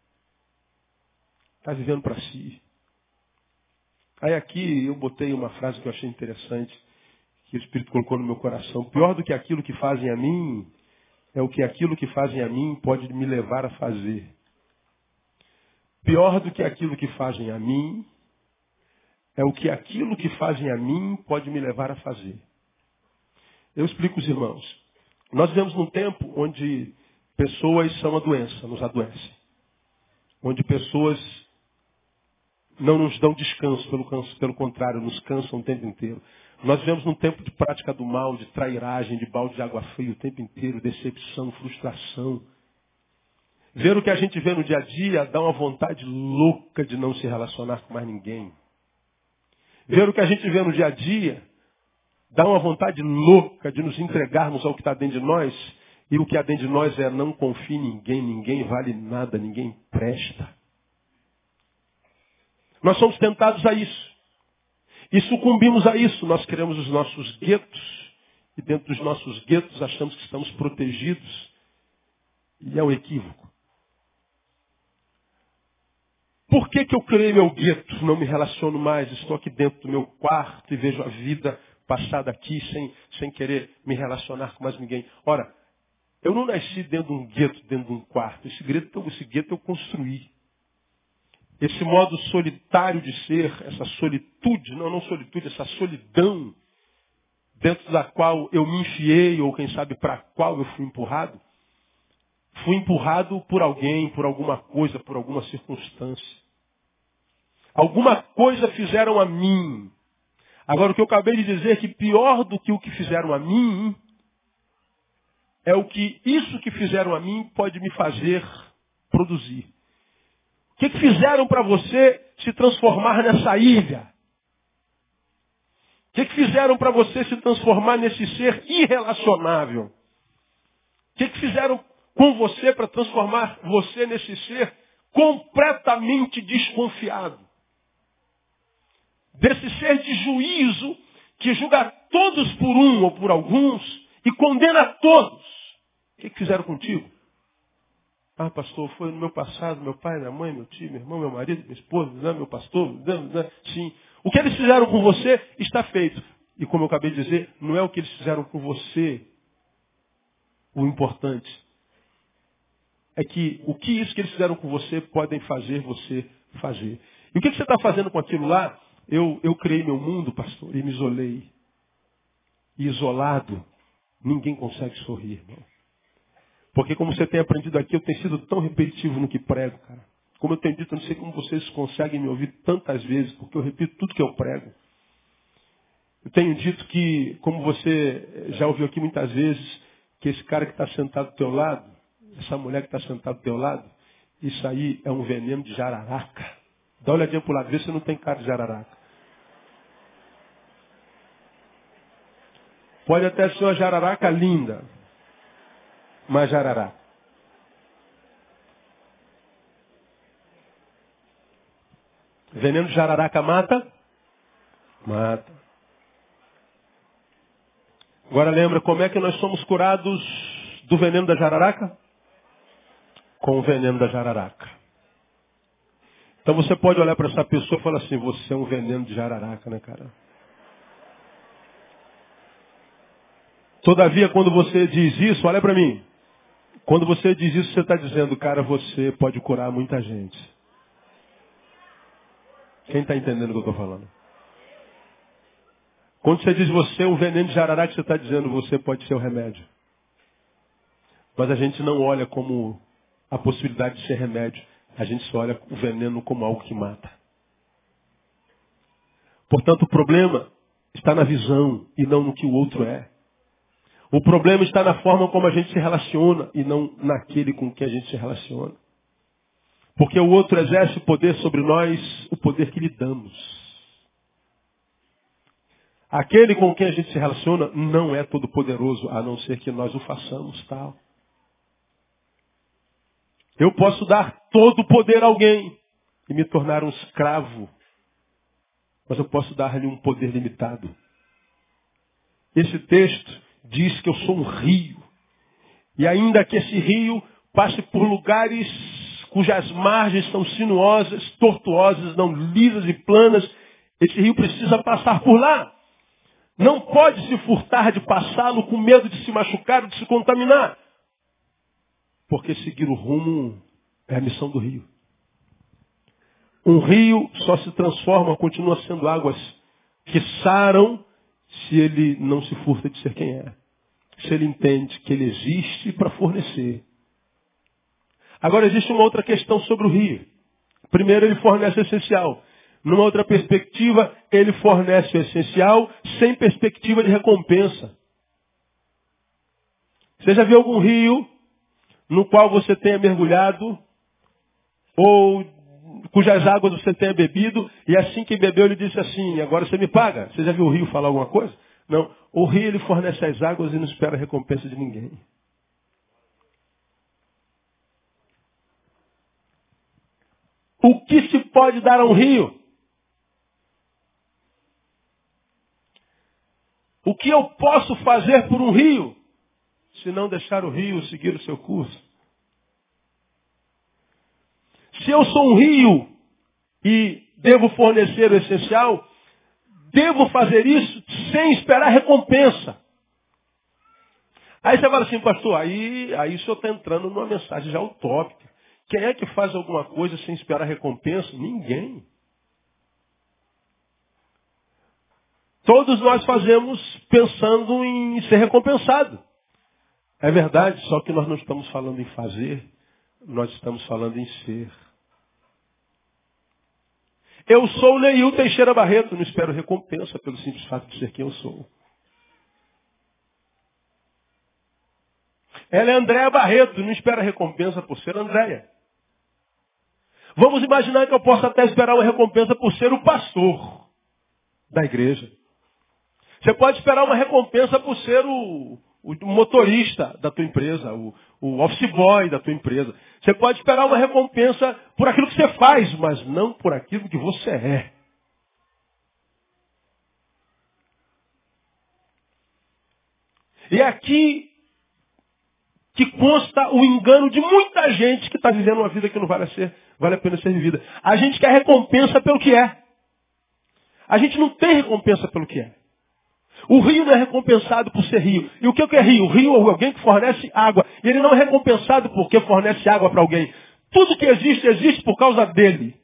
S1: Está vivendo para si. Aí aqui eu botei uma frase que eu achei interessante, que o Espírito colocou no meu coração. Pior do que aquilo que fazem a mim, é o que aquilo que fazem a mim pode me levar a fazer. Pior do que aquilo que fazem a mim, é o que aquilo que fazem a mim pode me levar a fazer. Eu explico os irmãos. Nós vivemos num tempo onde pessoas são a doença, nos adoecem. Onde pessoas não nos dão descanso, pelo, pelo contrário, nos cansam o tempo inteiro. Nós vivemos num tempo de prática do mal, de trairagem, de balde de água fria o tempo inteiro, decepção, frustração. Ver o que a gente vê no dia a dia dá uma vontade louca de não se relacionar com mais ninguém. Ver o que a gente vê no dia a dia dá uma vontade louca de nos entregarmos ao que está dentro de nós. E o que há dentro de nós é não confie em ninguém, ninguém vale nada, ninguém presta. Nós somos tentados a isso. E sucumbimos a isso. Nós queremos os nossos guetos. E dentro dos nossos guetos achamos que estamos protegidos. E é um equívoco. Por que, que eu criei meu gueto? Não me relaciono mais. Estou aqui dentro do meu quarto e vejo a vida passada aqui sem, sem querer me relacionar com mais ninguém. Ora, eu não nasci dentro de um gueto, dentro de um quarto. Esse gueto, esse gueto eu construí. Esse modo solitário de ser, essa solitude, não, não solitude, essa solidão dentro da qual eu me enfiei, ou quem sabe para qual eu fui empurrado, fui empurrado por alguém, por alguma coisa, por alguma circunstância. Alguma coisa fizeram a mim. Agora, o que eu acabei de dizer é que pior do que o que fizeram a mim, é o que isso que fizeram a mim pode me fazer produzir. Que, que fizeram para você se transformar nessa ilha? O que, que fizeram para você se transformar nesse ser irrelacionável? O que, que fizeram com você para transformar você nesse ser completamente desconfiado? Desse ser de juízo que julga todos por um ou por alguns e condena todos. O que, que fizeram contigo? Ah, pastor, foi no meu passado, meu pai, minha mãe, meu tio, meu irmão, meu marido, minha esposa, né, meu pastor, né, né, sim. O que eles fizeram com você está feito. E como eu acabei de dizer, não é o que eles fizeram com você o importante. É que o que isso que eles fizeram com você podem fazer você fazer. E o que, você está fazendo com aquilo lá? Eu, eu criei meu mundo, pastor, e me isolei. E isolado, ninguém consegue sorrir, irmão. Porque como você tem aprendido aqui, eu tenho sido tão repetitivo no que prego, cara. Como eu tenho dito, eu não sei como vocês conseguem me ouvir tantas vezes, porque eu repito tudo que eu prego. Eu tenho dito que, como você já ouviu aqui muitas vezes, que esse cara que está sentado do teu lado, essa mulher que está sentada do teu lado, isso aí é um veneno de jararaca. Dá uma olhadinha para o lado, vê se não tem cara de jararaca. Pode até ser uma jararaca linda, Majarará. Veneno de jararaca mata? Mata. Agora lembra como é que nós somos curados do veneno da jararaca? Com o veneno da jararaca. Então você pode olhar para essa pessoa e falar assim, você é um veneno de jararaca, né, cara? Todavia, quando você diz isso, olha para mim. Quando você diz isso, você está dizendo, cara, você pode curar muita gente. Quem está entendendo o que eu estou falando? Quando você diz você é o veneno de jararaca, você está dizendo você pode ser o remédio. Mas a gente não olha como a possibilidade de ser remédio. a gente só olha o veneno como algo que mata. Portanto, o problema está na visão e não no que o outro é. O problema está na forma como a gente se relaciona e não naquele com que a gente se relaciona. Porque o outro exerce poder sobre nós, o poder que lhe damos. Aquele com quem a gente se relaciona não é todo poderoso, a não ser que nós o façamos tal. Eu posso dar todo o poder a alguém e me tornar um escravo. Mas eu posso dar-lhe um poder limitado. Esse texto diz que eu sou um rio. E ainda que esse rio passe por lugares cujas margens são sinuosas, tortuosas, não lisas e planas, esse rio precisa passar por lá. Não pode se furtar de passá-lo com medo de se machucar, de se contaminar. Porque seguir o rumo é a missão do rio. Um rio só se transforma, continua sendo águas que saram se ele não se furta de ser quem é. Se ele entende que ele existe para fornecer. Agora existe uma outra questão sobre o rio. Primeiro, ele fornece o essencial. Numa outra perspectiva, ele fornece o essencial sem perspectiva de recompensa. Você já viu algum rio no qual você tenha mergulhado, ou cujas águas você tenha bebido, e assim que bebeu ele disse assim, agora você me paga. Você já viu o rio falar alguma coisa? Não. O rio ele fornece as águas e não espera recompensa de ninguém. O que se pode dar a um rio? O que eu posso fazer por um rio? Se não deixar o rio seguir o seu curso. Se eu sou um rio e devo fornecer o essencial, devo fazer isso sem esperar recompensa. Aí você fala assim, pastor, aí, aí o senhor está entrando numa mensagem já utópica. Quem é que faz alguma coisa sem esperar recompensa? Ninguém. Todos nós fazemos pensando em ser recompensado. É verdade, só que nós não estamos falando em fazer, nós estamos falando em ser. Eu sou Neil Teixeira Barreto, não espero recompensa pelo simples fato de ser quem eu sou. Ela é Andréa Barreto, não espera recompensa por ser Andréia. Vamos imaginar que eu possa até esperar uma recompensa por ser o pastor da igreja. Você pode esperar uma recompensa por ser o, o motorista da tua empresa, o, o office boy da tua empresa. Você pode esperar uma recompensa por aquilo que você faz, mas não por aquilo que você é. E é aqui que consta o engano de muita gente que está vivendo uma vida que não vale a, ser, vale a pena ser vivida. A gente quer recompensa pelo que é. A gente não tem recompensa pelo que é. O rio não é recompensado por ser rio. E o que é rio? O rio é alguém que fornece água. E ele não é recompensado porque fornece água para alguém. Tudo que existe, existe por causa dele.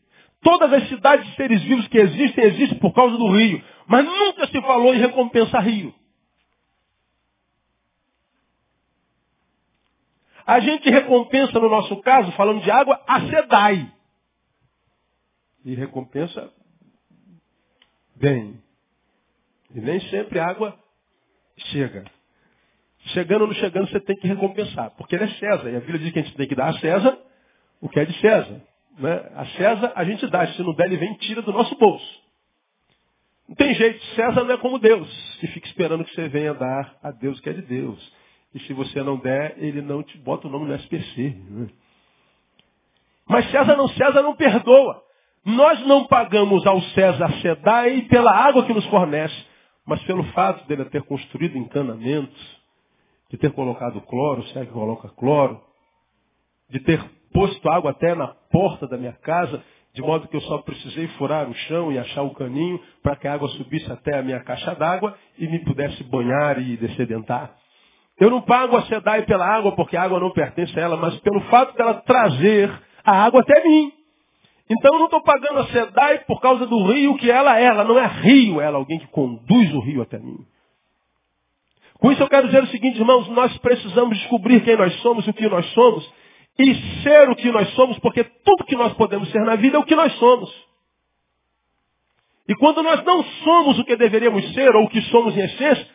S1: Todas as cidades de seres vivos que existem, existem por causa do rio. Mas nunca se falou em recompensar rio. A gente recompensa, no nosso caso, falando de água, a SEDAI. E recompensa bem. E nem sempre a água chega. Chegando ou não chegando, você tem que recompensar. Porque ele é César. E a Bíblia diz que a gente tem que dar a César o que é de César. Né? A César a gente dá. Se não der, ele vem tira do nosso bolso. Não tem jeito. César não é como Deus, que fica esperando que você venha dar a Deus o que é de Deus. E se você não der, ele não te bota o nome no SPC. Né? Mas César não, César não perdoa. Nós não pagamos ao César Sedai pela água que nos fornece, mas pelo fato dele ter construído encanamentos, de ter colocado cloro, se é que coloca cloro, de ter posto água até na porta da minha casa, de modo que eu só precisei furar o chão e achar o caninho para que a água subisse até a minha caixa d'água e me pudesse banhar e descedentar. Eu não pago a SEDAI pela água, porque a água não pertence a ela, mas pelo fato dela trazer a água até mim. Então eu não estou pagando a SEDAI por causa do rio que ela é. Ela não é rio, ela é alguém que conduz o rio até mim. Com isso eu quero dizer o seguinte, irmãos, nós precisamos descobrir quem nós somos, o que nós somos, e ser o que nós somos, porque tudo que nós podemos ser na vida é o que nós somos. E quando nós não somos o que deveríamos ser, ou o que somos em essência,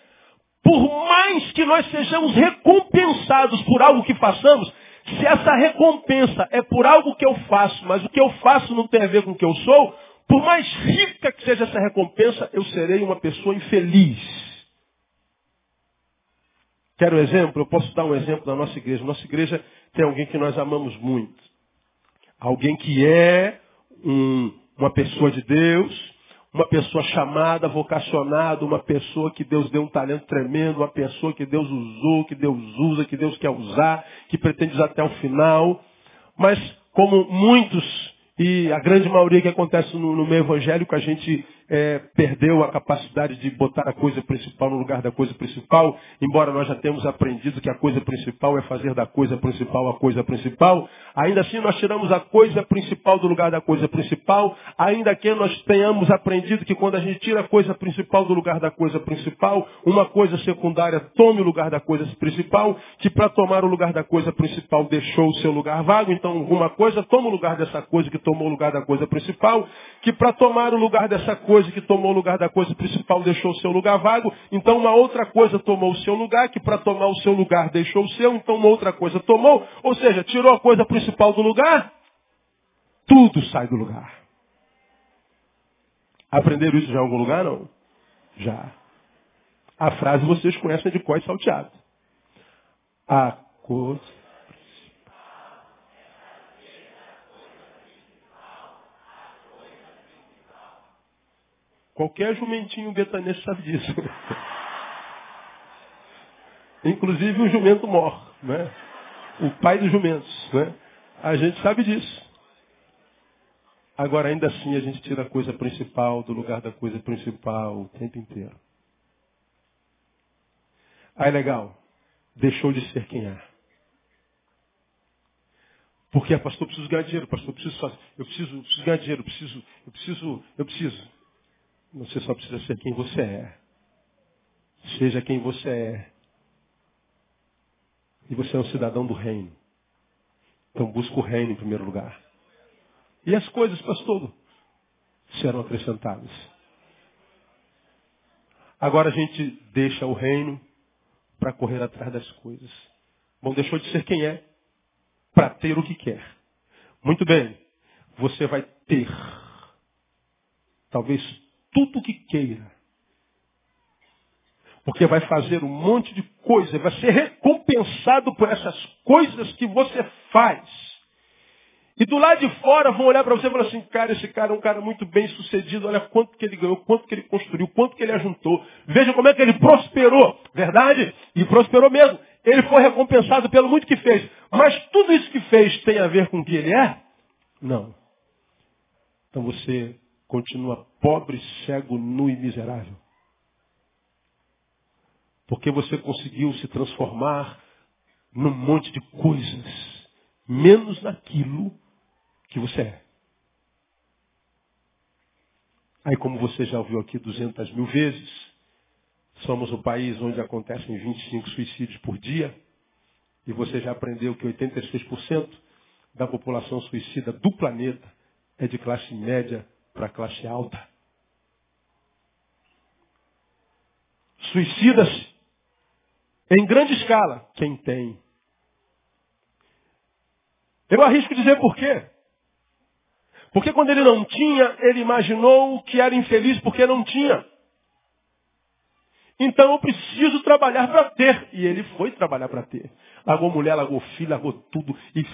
S1: por mais que nós sejamos recompensados por algo que façamos, se essa recompensa é por algo que eu faço, mas o que eu faço não tem a ver com o que eu sou, por mais rica que seja essa recompensa, eu serei uma pessoa infeliz. Quero um exemplo? Eu posso dar um exemplo da nossa igreja. Nossa igreja tem alguém que nós amamos muito. Alguém que é um, uma pessoa de Deus, uma pessoa chamada, vocacionada, uma pessoa que Deus deu um talento tremendo, uma pessoa que Deus usou, que Deus usa, que Deus quer usar, que pretende usar até o final. Mas como muitos e a grande maioria que acontece no, no meio evangélico, a gente é, perdeu a capacidade de botar a coisa principal no lugar da coisa principal, embora nós já tenhamos aprendido que a coisa principal é fazer da coisa principal a coisa principal, ainda assim nós tiramos a coisa principal do lugar da coisa principal, ainda que nós tenhamos aprendido que quando a gente tira a coisa principal do lugar da coisa principal, uma coisa secundária tome o lugar da coisa principal, que para tomar o lugar da coisa principal deixou o seu lugar vago, então uma coisa toma o lugar dessa coisa que tomou o lugar da coisa principal, que para tomar o lugar dessa coisa que tomou o lugar da coisa principal deixou o seu lugar vago, então uma outra coisa tomou o seu lugar, que para tomar o seu lugar deixou o seu, então uma outra coisa tomou, ou seja, tirou a coisa principal do lugar, tudo sai do lugar. Aprenderam isso já em algum lugar? Não? Já. A frase vocês conhecem de cor salteado. A coisa Qualquer jumentinho betanês sabe disso. Inclusive o jumento morre, né? O pai dos jumentos, né? A gente sabe disso. Agora, ainda assim, a gente tira a coisa principal do lugar da coisa principal o tempo inteiro. Aí, legal. Deixou de ser quem é. Porque, pastor, eu preciso ganhar dinheiro, pastor, eu preciso fazer, eu preciso, eu preciso ganhar dinheiro, eu preciso, eu preciso, eu preciso. Você só precisa ser quem você é. Seja quem você é. E você é um cidadão do reino. Então busca o reino em primeiro lugar. E as coisas, pastor, serão acrescentadas. Agora a gente deixa o reino para correr atrás das coisas. Bom, deixou de ser quem é para ter o que quer. Muito bem. Você vai ter talvez tudo o que queira. Porque vai fazer um monte de coisa, vai ser recompensado por essas coisas que você faz. E do lado de fora vão olhar para você e falar assim, cara, esse cara é um cara muito bem sucedido, olha quanto que ele ganhou, quanto que ele construiu, quanto que ele ajuntou. Veja como é que ele prosperou, verdade? E prosperou mesmo. Ele foi recompensado pelo muito que fez. Mas tudo isso que fez tem a ver com o que ele é? Não. Então você continua pobre, cego, nu e miserável. Porque você conseguiu se transformar num monte de coisas, menos naquilo que você é. Aí, como você já ouviu aqui 200 mil vezes, somos o país onde acontecem 25 suicídios por dia, e você já aprendeu que 86% da população suicida do planeta é de classe média para a classe alta. Suicida-se em grande escala quem tem. Eu arrisco dizer por quê. Porque quando ele não tinha, ele imaginou que era infeliz porque não tinha. Então eu preciso trabalhar para ter. E ele foi trabalhar para ter. Largou mulher, largou filho, largou tudo. E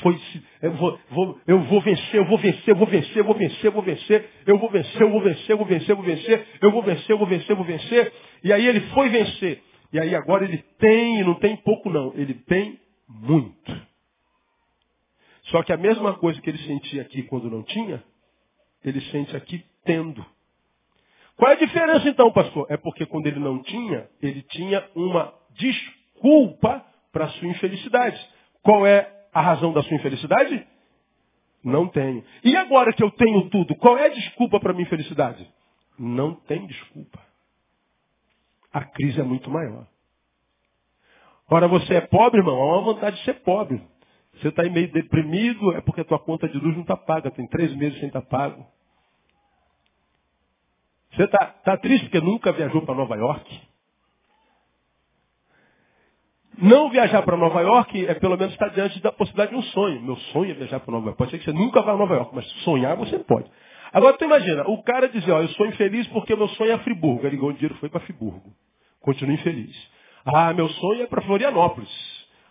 S1: foi. Eu vou, vou, eu vou vencer, eu vou vencer, eu vou vencer, eu vou vencer, eu vou vencer, eu vou vencer, eu vou vencer, eu vou vencer, eu vou vencer, eu vou vencer, eu vou vencer, eu vou vencer. E aí ele foi vencer. E aí agora ele tem, e não tem pouco não, ele tem muito. Só que a mesma coisa que ele sentia aqui quando não tinha, ele sente aqui tendo. Qual é a diferença então, pastor? É porque quando ele não tinha, ele tinha uma desculpa para a sua infelicidade. Qual é a razão da sua infelicidade? Não tenho. E agora que eu tenho tudo, qual é a desculpa para a minha infelicidade? Não tem desculpa. A crise é muito maior. Ora, você é pobre, irmão, há uma vontade de ser pobre. Você está meio deprimido, é porque a tua conta de luz não está paga. Tem três meses sem estar tá pago. Você está tá triste porque nunca viajou para Nova York? Não viajar para Nova York é pelo menos estar diante da possibilidade de um sonho. Meu sonho é viajar para Nova York. Pode ser que você nunca vá a Nova York, mas sonhar você pode. Agora tu imagina, o cara dizia, ó, eu sou infeliz porque meu sonho é Friburgo. Ele ligou o dinheiro foi para Friburgo. Continua infeliz. Ah, meu sonho é para Florianópolis.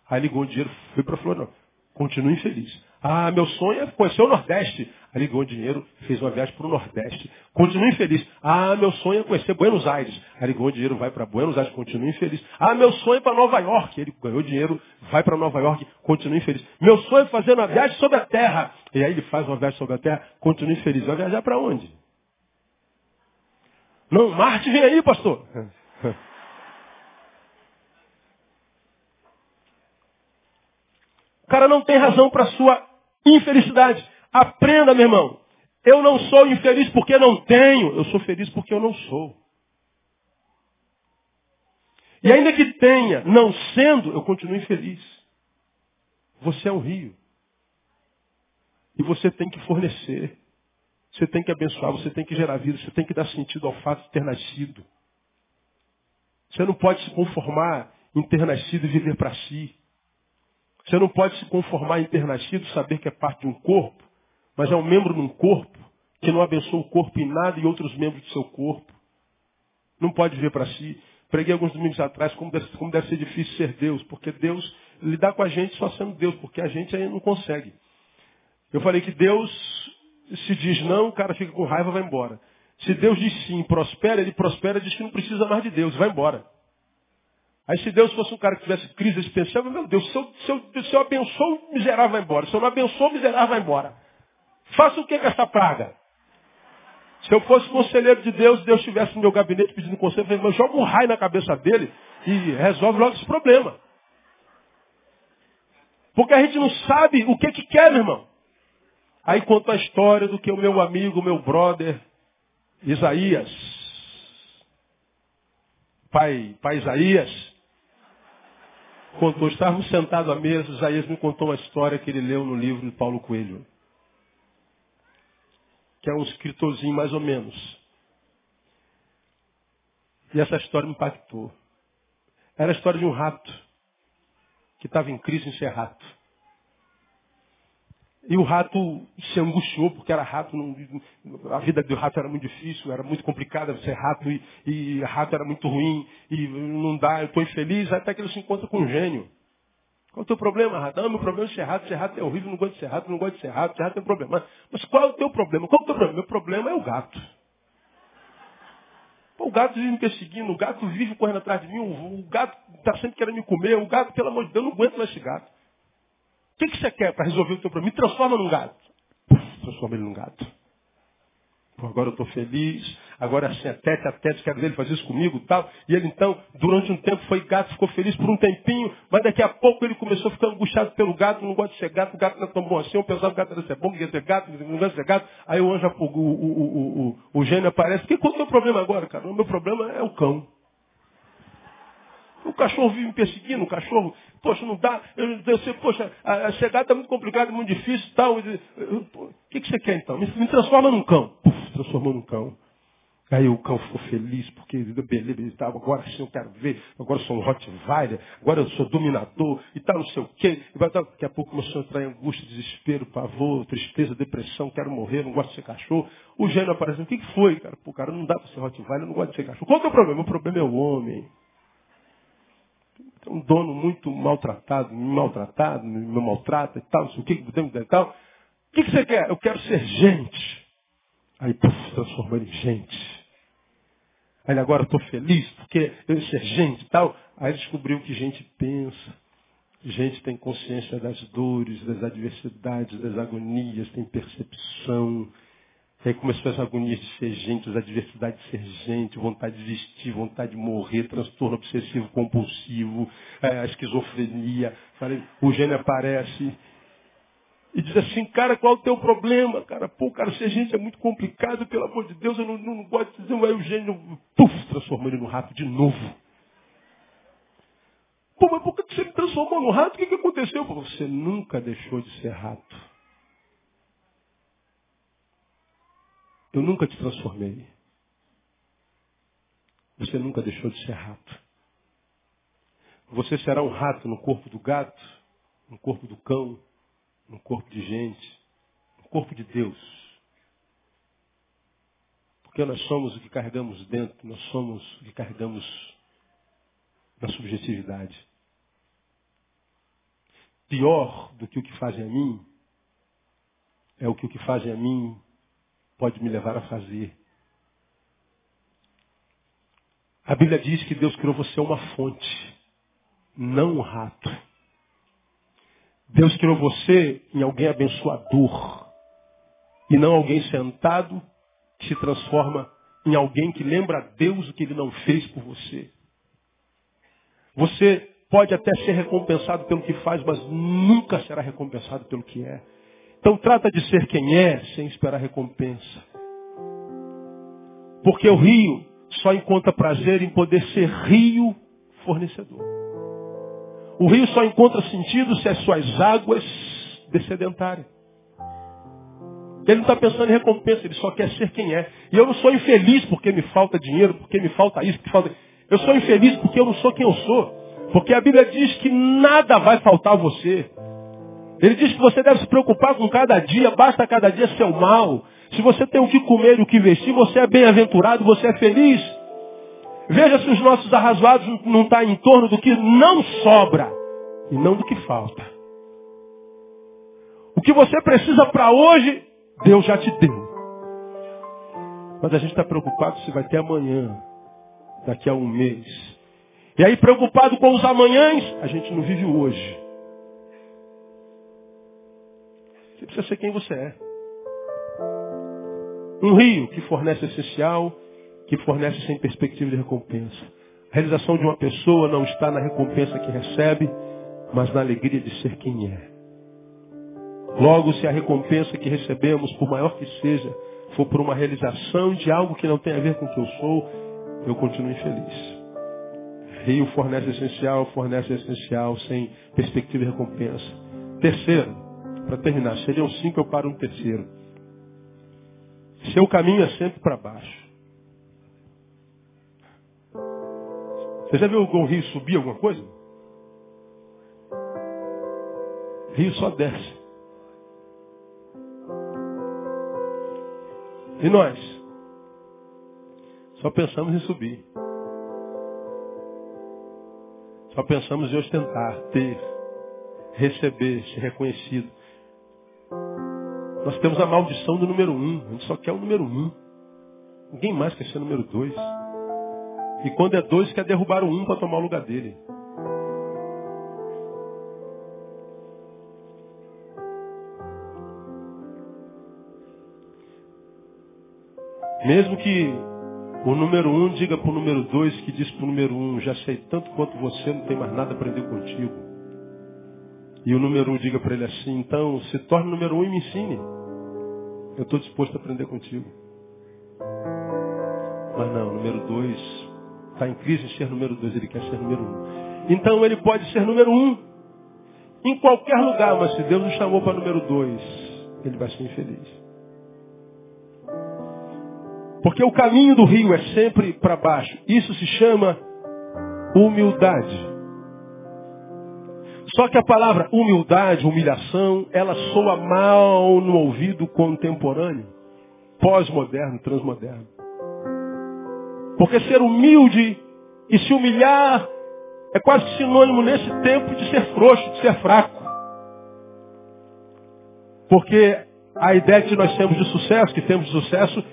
S1: Aí ligou o dinheiro, foi para Florianópolis. Continua infeliz. Ah, meu sonho é conhecer o Nordeste. Ligou o dinheiro, fez uma viagem para o Nordeste. Continua infeliz. Ah, meu sonho é conhecer Buenos Aires. Ligou o dinheiro, vai para Buenos Aires, continua infeliz. Ah, meu sonho é para Nova York. Ele ganhou dinheiro, vai para Nova York, continua infeliz. Meu sonho é fazer uma viagem sobre a Terra. E aí ele faz uma viagem sobre a Terra, continua infeliz. Vai viajar para onde? Não, Marte vem aí, pastor. O cara não tem razão para sua infelicidade. Aprenda, meu irmão. Eu não sou infeliz porque não tenho. Eu sou feliz porque eu não sou. E ainda que tenha, não sendo, eu continuo infeliz. Você é um rio. E você tem que fornecer. Você tem que abençoar, você tem que gerar vida, você tem que dar sentido ao fato de ter nascido. Você não pode se conformar em ter nascido e viver para si. Você não pode se conformar em ter nascido, saber que é parte de um corpo, mas é um membro de um corpo que não abençoa o corpo em nada e outros membros do seu corpo. Não pode ver para si. Preguei alguns domingos atrás como deve, como deve ser difícil ser Deus, porque Deus lidar com a gente só sendo Deus, porque a gente aí não consegue. Eu falei que Deus se diz não, o cara fica com raiva vai embora. Se Deus diz sim, prospera, ele prospera, diz que não precisa mais de Deus, vai embora. Aí se Deus fosse um cara que tivesse crise existencial, meu Deus, se eu, se eu, se eu abençoo, o miserável vai embora. Se eu não abençoo, o miserável vai embora. Faça o que com essa praga? Se eu fosse conselheiro de Deus, Deus estivesse no meu gabinete pedindo conselho, eu falei, joga um raio na cabeça dele e resolve logo esse problema. Porque a gente não sabe o que, que quer, meu irmão. Aí conta a história do que o meu amigo, meu brother, Isaías, pai, pai Isaías, contou, estávamos sentados à mesa, Isaías me contou uma história que ele leu no livro de Paulo Coelho. Que é um escritorzinho mais ou menos. E essa história me impactou. Era a história de um rato que estava em crise em ser rato. E o rato se angustiou porque era rato, não, a vida do rato era muito difícil, era muito complicada ser rato e, e rato era muito ruim e não dá, eu estou infeliz, até que ele se encontra com um gênio. Qual é o teu problema, rato? Não, meu problema é ser rato, ser rato é horrível, não gosto de ser rato, não gosto de ser rato, ser rato tem problema. Mas qual é o teu problema? Qual é o teu problema? Meu problema é o gato. O gato vive me perseguindo, o gato vive correndo atrás de mim, o, o gato está sempre querendo me comer, o gato, pelo amor de Deus, eu não aguento mais esse gato. O que, que você quer para resolver o teu problema? Me transforma num gato. Transforma ele num gato. Pô, agora eu estou feliz, agora assim, a tete a tete, quero ver ele fazer isso comigo tal. E ele então, durante um tempo foi gato, ficou feliz por um tempinho, mas daqui a pouco ele começou a ficar angustiado pelo gato, não gosta de ser gato, o gato não é tão bom assim, eu pensava que o gato era ser bom, quer ser gato, não gosta de ser gato. Aí o anjo, o, o, o, o, o gênio aparece, que qual é o meu problema agora, cara? O meu problema é o cão. O cachorro vive me perseguindo, o cachorro, poxa, não dá. Eu, eu sei, poxa, a, a chegada está muito complicada, muito difícil tal. O que, que você quer então? Me, me transforma num cão. Puf, transformou num cão. Aí o cão ficou feliz, porque beleza, ele estava, agora sim eu quero ver, agora eu sou um Rottweiler, agora eu sou dominador e tal, não sei o quê. E vai, daqui a pouco começou a entrar em angústia, desespero, pavor, tristeza, depressão, quero morrer, não gosto de ser cachorro. O gênio apareceu, o que, que foi, cara? Pô, cara, não dá para ser Rottweiler, não gosto de ser cachorro. Qual que é o problema? O problema é o homem um dono muito maltratado, me maltratado, me maltrata e tal, não sei o que, e tal. O que, que você quer? Eu quero ser gente. Aí, puf, transformou ele em gente. Aí agora estou feliz porque eu ser gente e tal. Aí descobriu que gente pensa. Gente tem consciência das dores, das adversidades, das agonias, tem percepção, e aí começou as agonias de ser gente, as adversidades de ser gente, vontade de desistir, vontade de morrer, transtorno obsessivo compulsivo, é, a esquizofrenia. O gênio aparece e diz assim, cara, qual é o teu problema? Cara, pô, cara, ser gente é muito complicado, pelo amor de Deus, eu não, não, não gosto de dizer, aí o gênio, puf, transformou ele no rato de novo. Pô, mas por que Você me transformou no rato, o que, que aconteceu? Você nunca deixou de ser rato. Eu nunca te transformei. Você nunca deixou de ser rato. Você será um rato no corpo do gato, no corpo do cão, no corpo de gente, no corpo de Deus. Porque nós somos o que carregamos dentro, nós somos o que carregamos na subjetividade pior do que o que fazem a mim é o que o que fazem a mim pode me levar a fazer. A Bíblia diz que Deus criou você uma fonte, não um rato. Deus criou você em alguém abençoador e não alguém sentado que se transforma em alguém que lembra a Deus o que ele não fez por você. Você pode até ser recompensado pelo que faz, mas nunca será recompensado pelo que é. Então trata de ser quem é, sem esperar recompensa. Porque o rio só encontra prazer em poder ser rio fornecedor. O rio só encontra sentido se as suas águas descedentarem. Ele não está pensando em recompensa, ele só quer ser quem é. E eu não sou infeliz porque me falta dinheiro, porque me falta isso, porque falta. Eu sou infeliz porque eu não sou quem eu sou. Porque a Bíblia diz que nada vai faltar a você. Ele diz que você deve se preocupar com cada dia, basta cada dia seu mal. Se você tem o que comer e o que vestir, você é bem-aventurado, você é feliz. Veja se os nossos arrazoados não estão tá em torno do que não sobra e não do que falta. O que você precisa para hoje, Deus já te deu. Mas a gente está preocupado se vai ter amanhã, daqui a um mês, e aí, preocupado com os amanhãs, a gente não vive hoje. Você precisa ser quem você é. Um rio que fornece essencial, que fornece sem perspectiva de recompensa. A realização de uma pessoa não está na recompensa que recebe, mas na alegria de ser quem é. Logo, se a recompensa que recebemos, por maior que seja, for por uma realização de algo que não tem a ver com o que eu sou, eu continuo infeliz. Rio fornece essencial, fornece essencial, sem perspectiva de recompensa. Terceiro, para terminar, seriam cinco, eu paro no terceiro. Seu caminho é sempre para baixo. Você já viu algum rio subir alguma coisa? Rio só desce. E nós? Só pensamos em subir. Só pensamos em ostentar, ter, receber, ser reconhecido. Nós temos a maldição do número um. A gente só quer o número um. Ninguém mais quer ser o número dois. E quando é dois, quer derrubar o um para tomar o lugar dele. Mesmo que o número um diga para o número dois que diz para o número um, já sei tanto quanto você, não tem mais nada a aprender contigo. E o número um diga para ele assim, então se torne número um e me ensine. Eu estou disposto a aprender contigo. Mas não, número dois está em crise em ser número dois, ele quer ser número um. Então ele pode ser número um em qualquer lugar, mas se Deus o chamou para número dois, ele vai ser infeliz. Porque o caminho do rio é sempre para baixo. Isso se chama humildade. Só que a palavra humildade, humilhação, ela soa mal no ouvido contemporâneo, pós-moderno, transmoderno. Porque ser humilde e se humilhar é quase sinônimo nesse tempo de ser frouxo, de ser fraco. Porque a ideia que nós temos de sucesso, que temos de sucesso,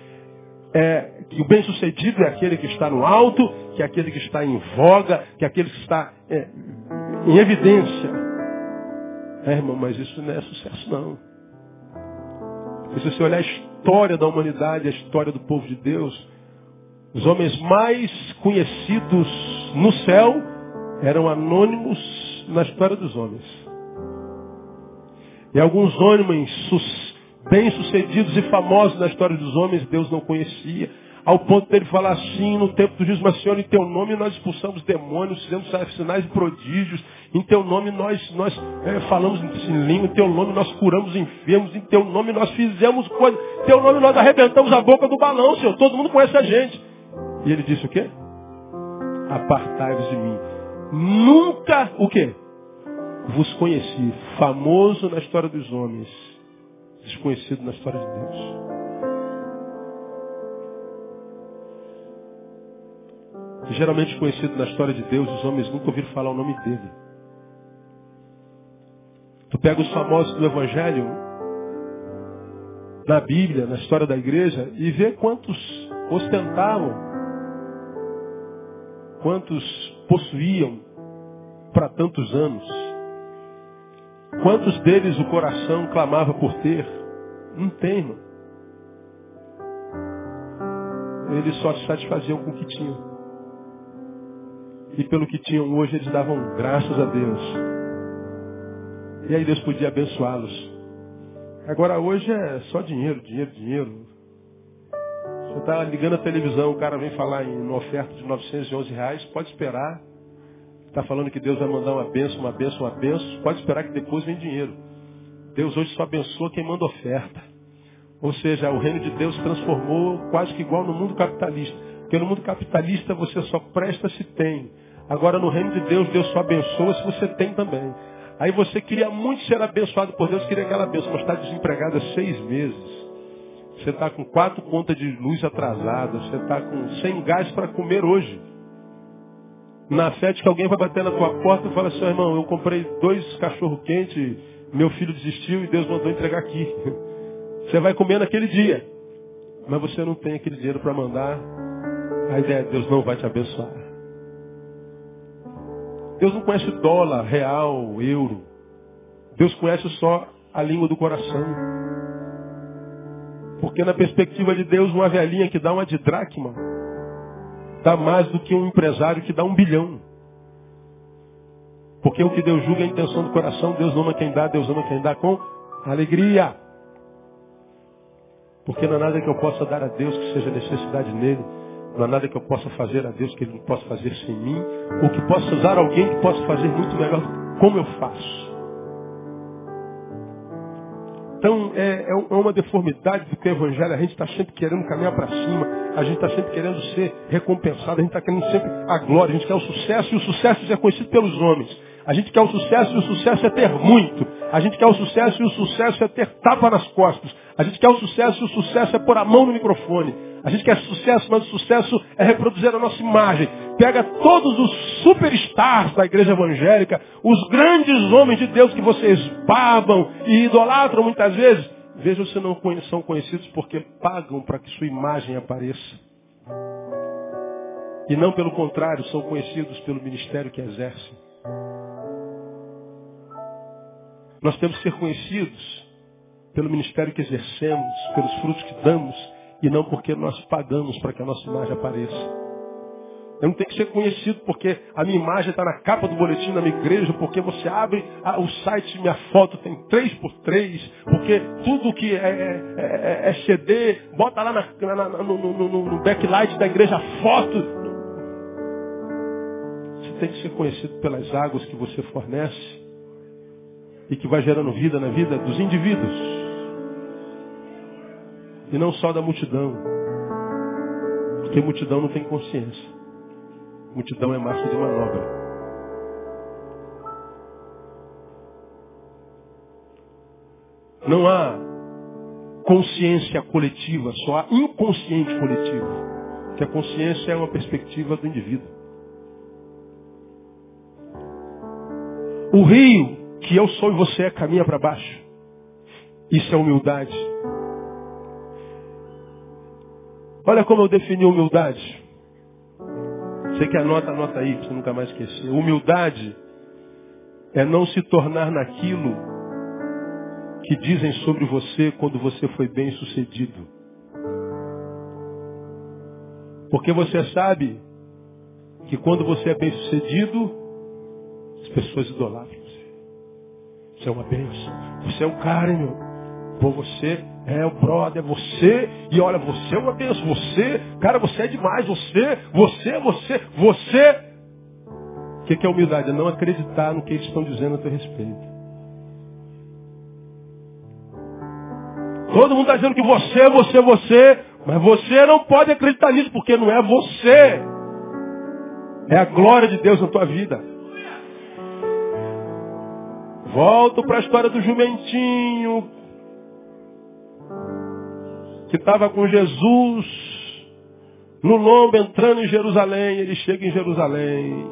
S1: é, que o bem-sucedido é aquele que está no alto, que é aquele que está em voga, que é aquele que está é, em evidência. É, irmão, mas isso não é sucesso, não. E se você olhar a história da humanidade, a história do povo de Deus, os homens mais conhecidos no céu eram anônimos na história dos homens. E alguns homens bem-sucedidos e famosos na história dos homens, Deus não conhecia. ao ponto dele falar assim no tempo do juízo, mas Senhor, em teu nome nós expulsamos demônios, fizemos sinais e prodígios, em teu nome nós, nós é, falamos em língua, em teu nome nós curamos enfermos, em teu nome nós fizemos coisas, em teu nome nós arrebentamos a boca do balão, Senhor, todo mundo conhece a gente. E ele disse o quê? Apartai-vos de mim. Nunca o quê? Vos conheci, famoso na história dos homens, desconhecido na história de Deus. geralmente conhecido na história de Deus, os homens nunca ouviram falar o nome dele. Tu pega os famosos do Evangelho, na Bíblia, na história da igreja, e vê quantos ostentavam, quantos possuíam para tantos anos. Quantos deles o coração clamava por ter? Não tem, irmão. Eles só se satisfaziam com o que tinham. E pelo que tinham hoje, eles davam graças a Deus. E aí Deus podia abençoá-los. Agora hoje é só dinheiro, dinheiro, dinheiro. Você está ligando a televisão, o cara vem falar em uma oferta de 911 reais, pode esperar. Está falando que Deus vai mandar uma benção, uma benção, uma benção. Pode esperar que depois vem dinheiro. Deus hoje só abençoa quem manda oferta. Ou seja, o reino de Deus transformou quase que igual no mundo capitalista. Porque no mundo capitalista você só presta se tem. Agora no reino de Deus, Deus só abençoa se você tem também. Aí você queria muito ser abençoado por Deus, queria aquela bênção, mas está desempregado há seis meses. Você está com quatro contas de luz atrasadas, você está com sem gás para comer hoje. Na de que alguém vai bater na tua porta e fala assim, irmão, eu comprei dois cachorro quentes, meu filho desistiu e Deus mandou entregar aqui. Você vai comer naquele dia. Mas você não tem aquele dinheiro para mandar. A ideia é Deus não vai te abençoar. Deus não conhece dólar, real, euro. Deus conhece só a língua do coração. Porque na perspectiva de Deus, uma velhinha que dá uma de dracma dá mais do que um empresário que dá um bilhão. Porque o que Deus julga é a intenção do coração, Deus ama quem dá, Deus ama quem dá com alegria. Porque não há nada que eu possa dar a Deus que seja necessidade nele. Não há nada que eu possa fazer a Deus que Ele não possa fazer sem mim, ou que possa usar alguém que possa fazer muito melhor como eu faço. Então é, é uma deformidade do que o Evangelho, a gente está sempre querendo caminhar para cima, a gente está sempre querendo ser recompensado, a gente está querendo sempre a glória, a gente quer o sucesso, e o sucesso é conhecido pelos homens. A gente quer o sucesso e o sucesso é ter muito. A gente quer o sucesso e o sucesso é ter tapa nas costas. A gente quer o sucesso e o sucesso é pôr a mão no microfone. A gente quer sucesso, mas o sucesso é reproduzir a nossa imagem. Pega todos os superstars da igreja evangélica, os grandes homens de Deus que vocês babam e idolatram muitas vezes. Vejam se não são conhecidos porque pagam para que sua imagem apareça. E não pelo contrário, são conhecidos pelo ministério que exercem. Nós temos que ser conhecidos pelo ministério que exercemos, pelos frutos que damos, e não porque nós pagamos para que a nossa imagem apareça. Eu não tenho que ser conhecido porque a minha imagem está na capa do boletim da minha igreja, porque você abre o site, minha foto tem 3 por 3 porque tudo que é, é, é, é CD, bota lá na, na, no, no, no backlight da igreja a foto. Você tem que ser conhecido pelas águas que você fornece e que vai gerando vida na vida dos indivíduos. E não só da multidão. Porque multidão não tem consciência. Multidão é massa de manobra. Não há consciência coletiva, só há inconsciente coletivo. Que a consciência é uma perspectiva do indivíduo. O rio que eu sou e você é caminha para baixo. Isso é humildade. Olha como eu defini humildade. Você que anota, anota aí, para você nunca mais esquecer. Humildade é não se tornar naquilo que dizem sobre você quando você foi bem sucedido. Porque você sabe que quando você é bem sucedido, as pessoas idolatram. Você é uma bênção. Você é um cara, meu. Pô, você é o brother, é você, e olha, você é uma bênção, você, cara, você é demais, você, você, você, você. O que é humildade? É não acreditar no que eles estão dizendo a teu respeito. Todo mundo está dizendo que você, você, você, mas você não pode acreditar nisso, porque não é você. É a glória de Deus na tua vida. Volto para a história do jumentinho que estava com Jesus no lombo entrando em Jerusalém. Ele chega em Jerusalém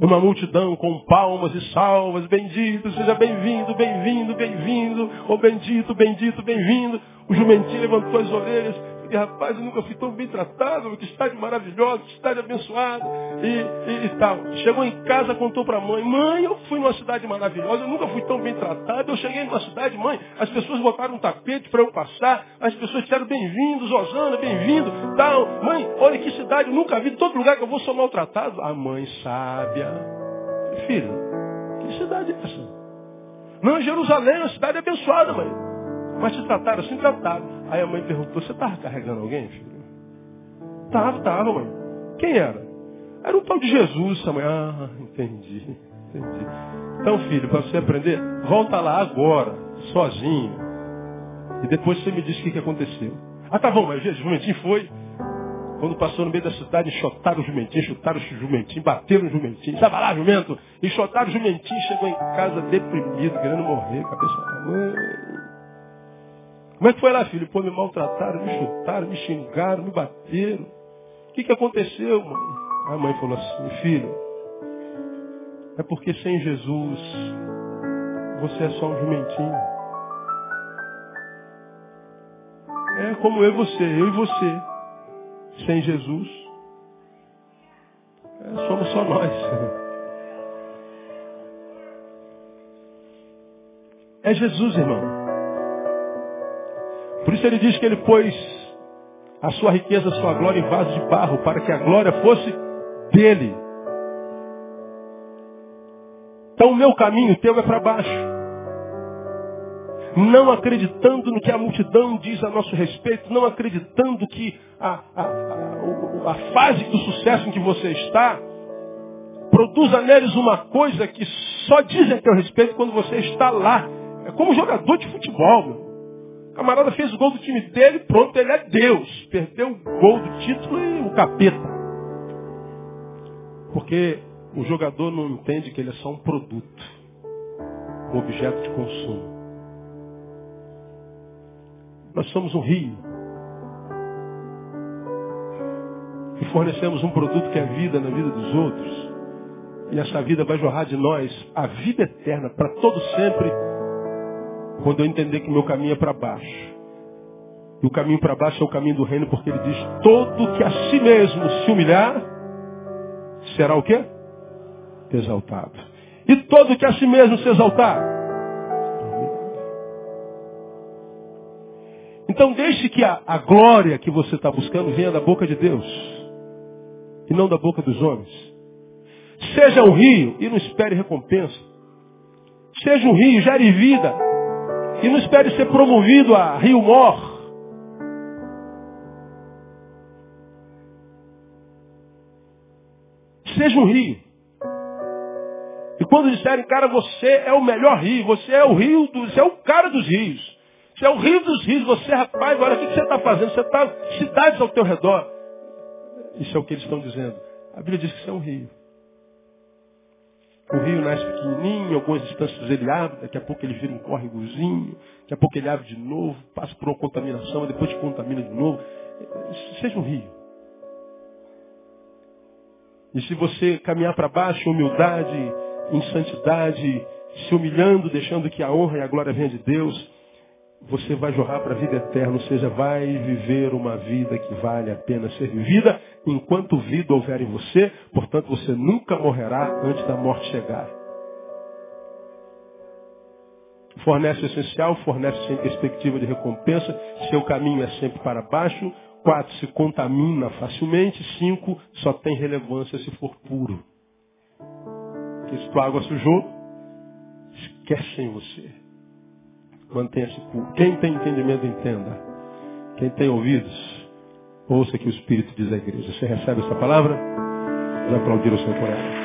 S1: uma multidão com palmas e salvas, bendito, seja bem-vindo, bem-vindo, bem-vindo, ô oh, bendito, bendito, bem-vindo. O jumentinho levantou as orelhas, e rapaz, eu nunca fui tão bem tratado, que estádio maravilhoso, que estádio abençoado, e, e, e tal. Chegou em casa, contou para a mãe, mãe, eu fui numa cidade maravilhosa, eu nunca fui tão bem tratado, eu cheguei numa cidade, mãe, as pessoas botaram um tapete para eu passar, as pessoas disseram bem-vindos, Osana, bem-vindo, tal. Mãe, olha que cidade, eu nunca vi, todo lugar que eu vou sou maltratado. A mãe sábia, filho, que cidade é essa? Não, Jerusalém, é uma cidade abençoada, mãe. Mas te trataram assim, trataram. Aí a mãe perguntou, você estava carregando alguém, filho? Tava, tava, mãe. Quem era? Era um tal de Jesus, essa mãe. Ah, entendi, entendi. Então, filho, para você aprender, volta lá agora, sozinho. E depois você me diz o que, que aconteceu. Ah, tá bom, mas o jumentinho foi. Quando passou no meio da cidade, enxotaram o jumentinho, chutaram o jumentinho, bateram o jumentinho. Estava lá, jumento. Enxotaram o jumentinho, chegou em casa deprimido, querendo morrer, cabeça. Como é que foi lá, filho? Pô, me maltrataram, me chutaram, me xingaram, me bateram. O que, que aconteceu, mãe? A mãe falou assim, filho, é porque sem Jesus você é só um jumentinho. É como eu e você, eu e você. Sem Jesus, é, somos só nós. É Jesus, irmão. Por isso ele diz que ele pôs a sua riqueza, a sua glória em vaso de barro, para que a glória fosse dele. Então o meu caminho, o teu é para baixo. Não acreditando no que a multidão diz a nosso respeito, não acreditando que a, a, a, a fase do sucesso em que você está produza neles uma coisa que só dizem a teu respeito quando você está lá. É como jogador de futebol, meu camarada fez o gol do time dele, pronto, ele é Deus. Perdeu o gol do título e o capeta. Porque o jogador não entende que ele é só um produto, um objeto de consumo. Nós somos um rio. E fornecemos um produto que é vida na vida dos outros. E essa vida vai jorrar de nós a vida eterna, para todo sempre quando eu entender que meu caminho é para baixo. E o caminho para baixo é o caminho do reino, porque ele diz, todo que a si mesmo se humilhar, será o quê? Exaltado. E todo que a si mesmo se exaltar. Então deixe que a, a glória que você está buscando venha da boca de Deus. E não da boca dos homens. Seja um rio e não espere recompensa. Seja um rio, gere vida. E não espere ser promovido a Rio Mor. Seja um rio. E quando disserem, cara, você é o melhor rio, você é o rio, do, você é o cara dos rios. Você é o rio dos rios, você, rapaz, olha o que você está fazendo? Você está cidades ao teu redor. Isso é o que eles estão dizendo. A Bíblia diz que você é um rio. O rio nasce pequenininho, algumas distâncias ele abre, daqui a pouco ele vira um córregozinho, daqui a pouco ele abre de novo, passa por uma contaminação, depois contamina de novo. Seja um rio. E se você caminhar para baixo, humildade, em santidade, se humilhando, deixando que a honra e a glória venham de Deus, você vai jorrar para a vida eterna, ou seja, vai viver uma vida que vale a pena ser vivida enquanto vida houver em você, portanto você nunca morrerá antes da morte chegar. Fornece o essencial, fornece sem perspectiva de recompensa, seu caminho é sempre para baixo. Quatro, se contamina facilmente. Cinco, só tem relevância se for puro. Se tua água sujou, esquecem você. Mantenha-se puro. Quem tem entendimento, entenda. Quem tem ouvidos, ouça que o Espírito diz à igreja. Você recebe essa palavra? Vamos aplaudir o por ela.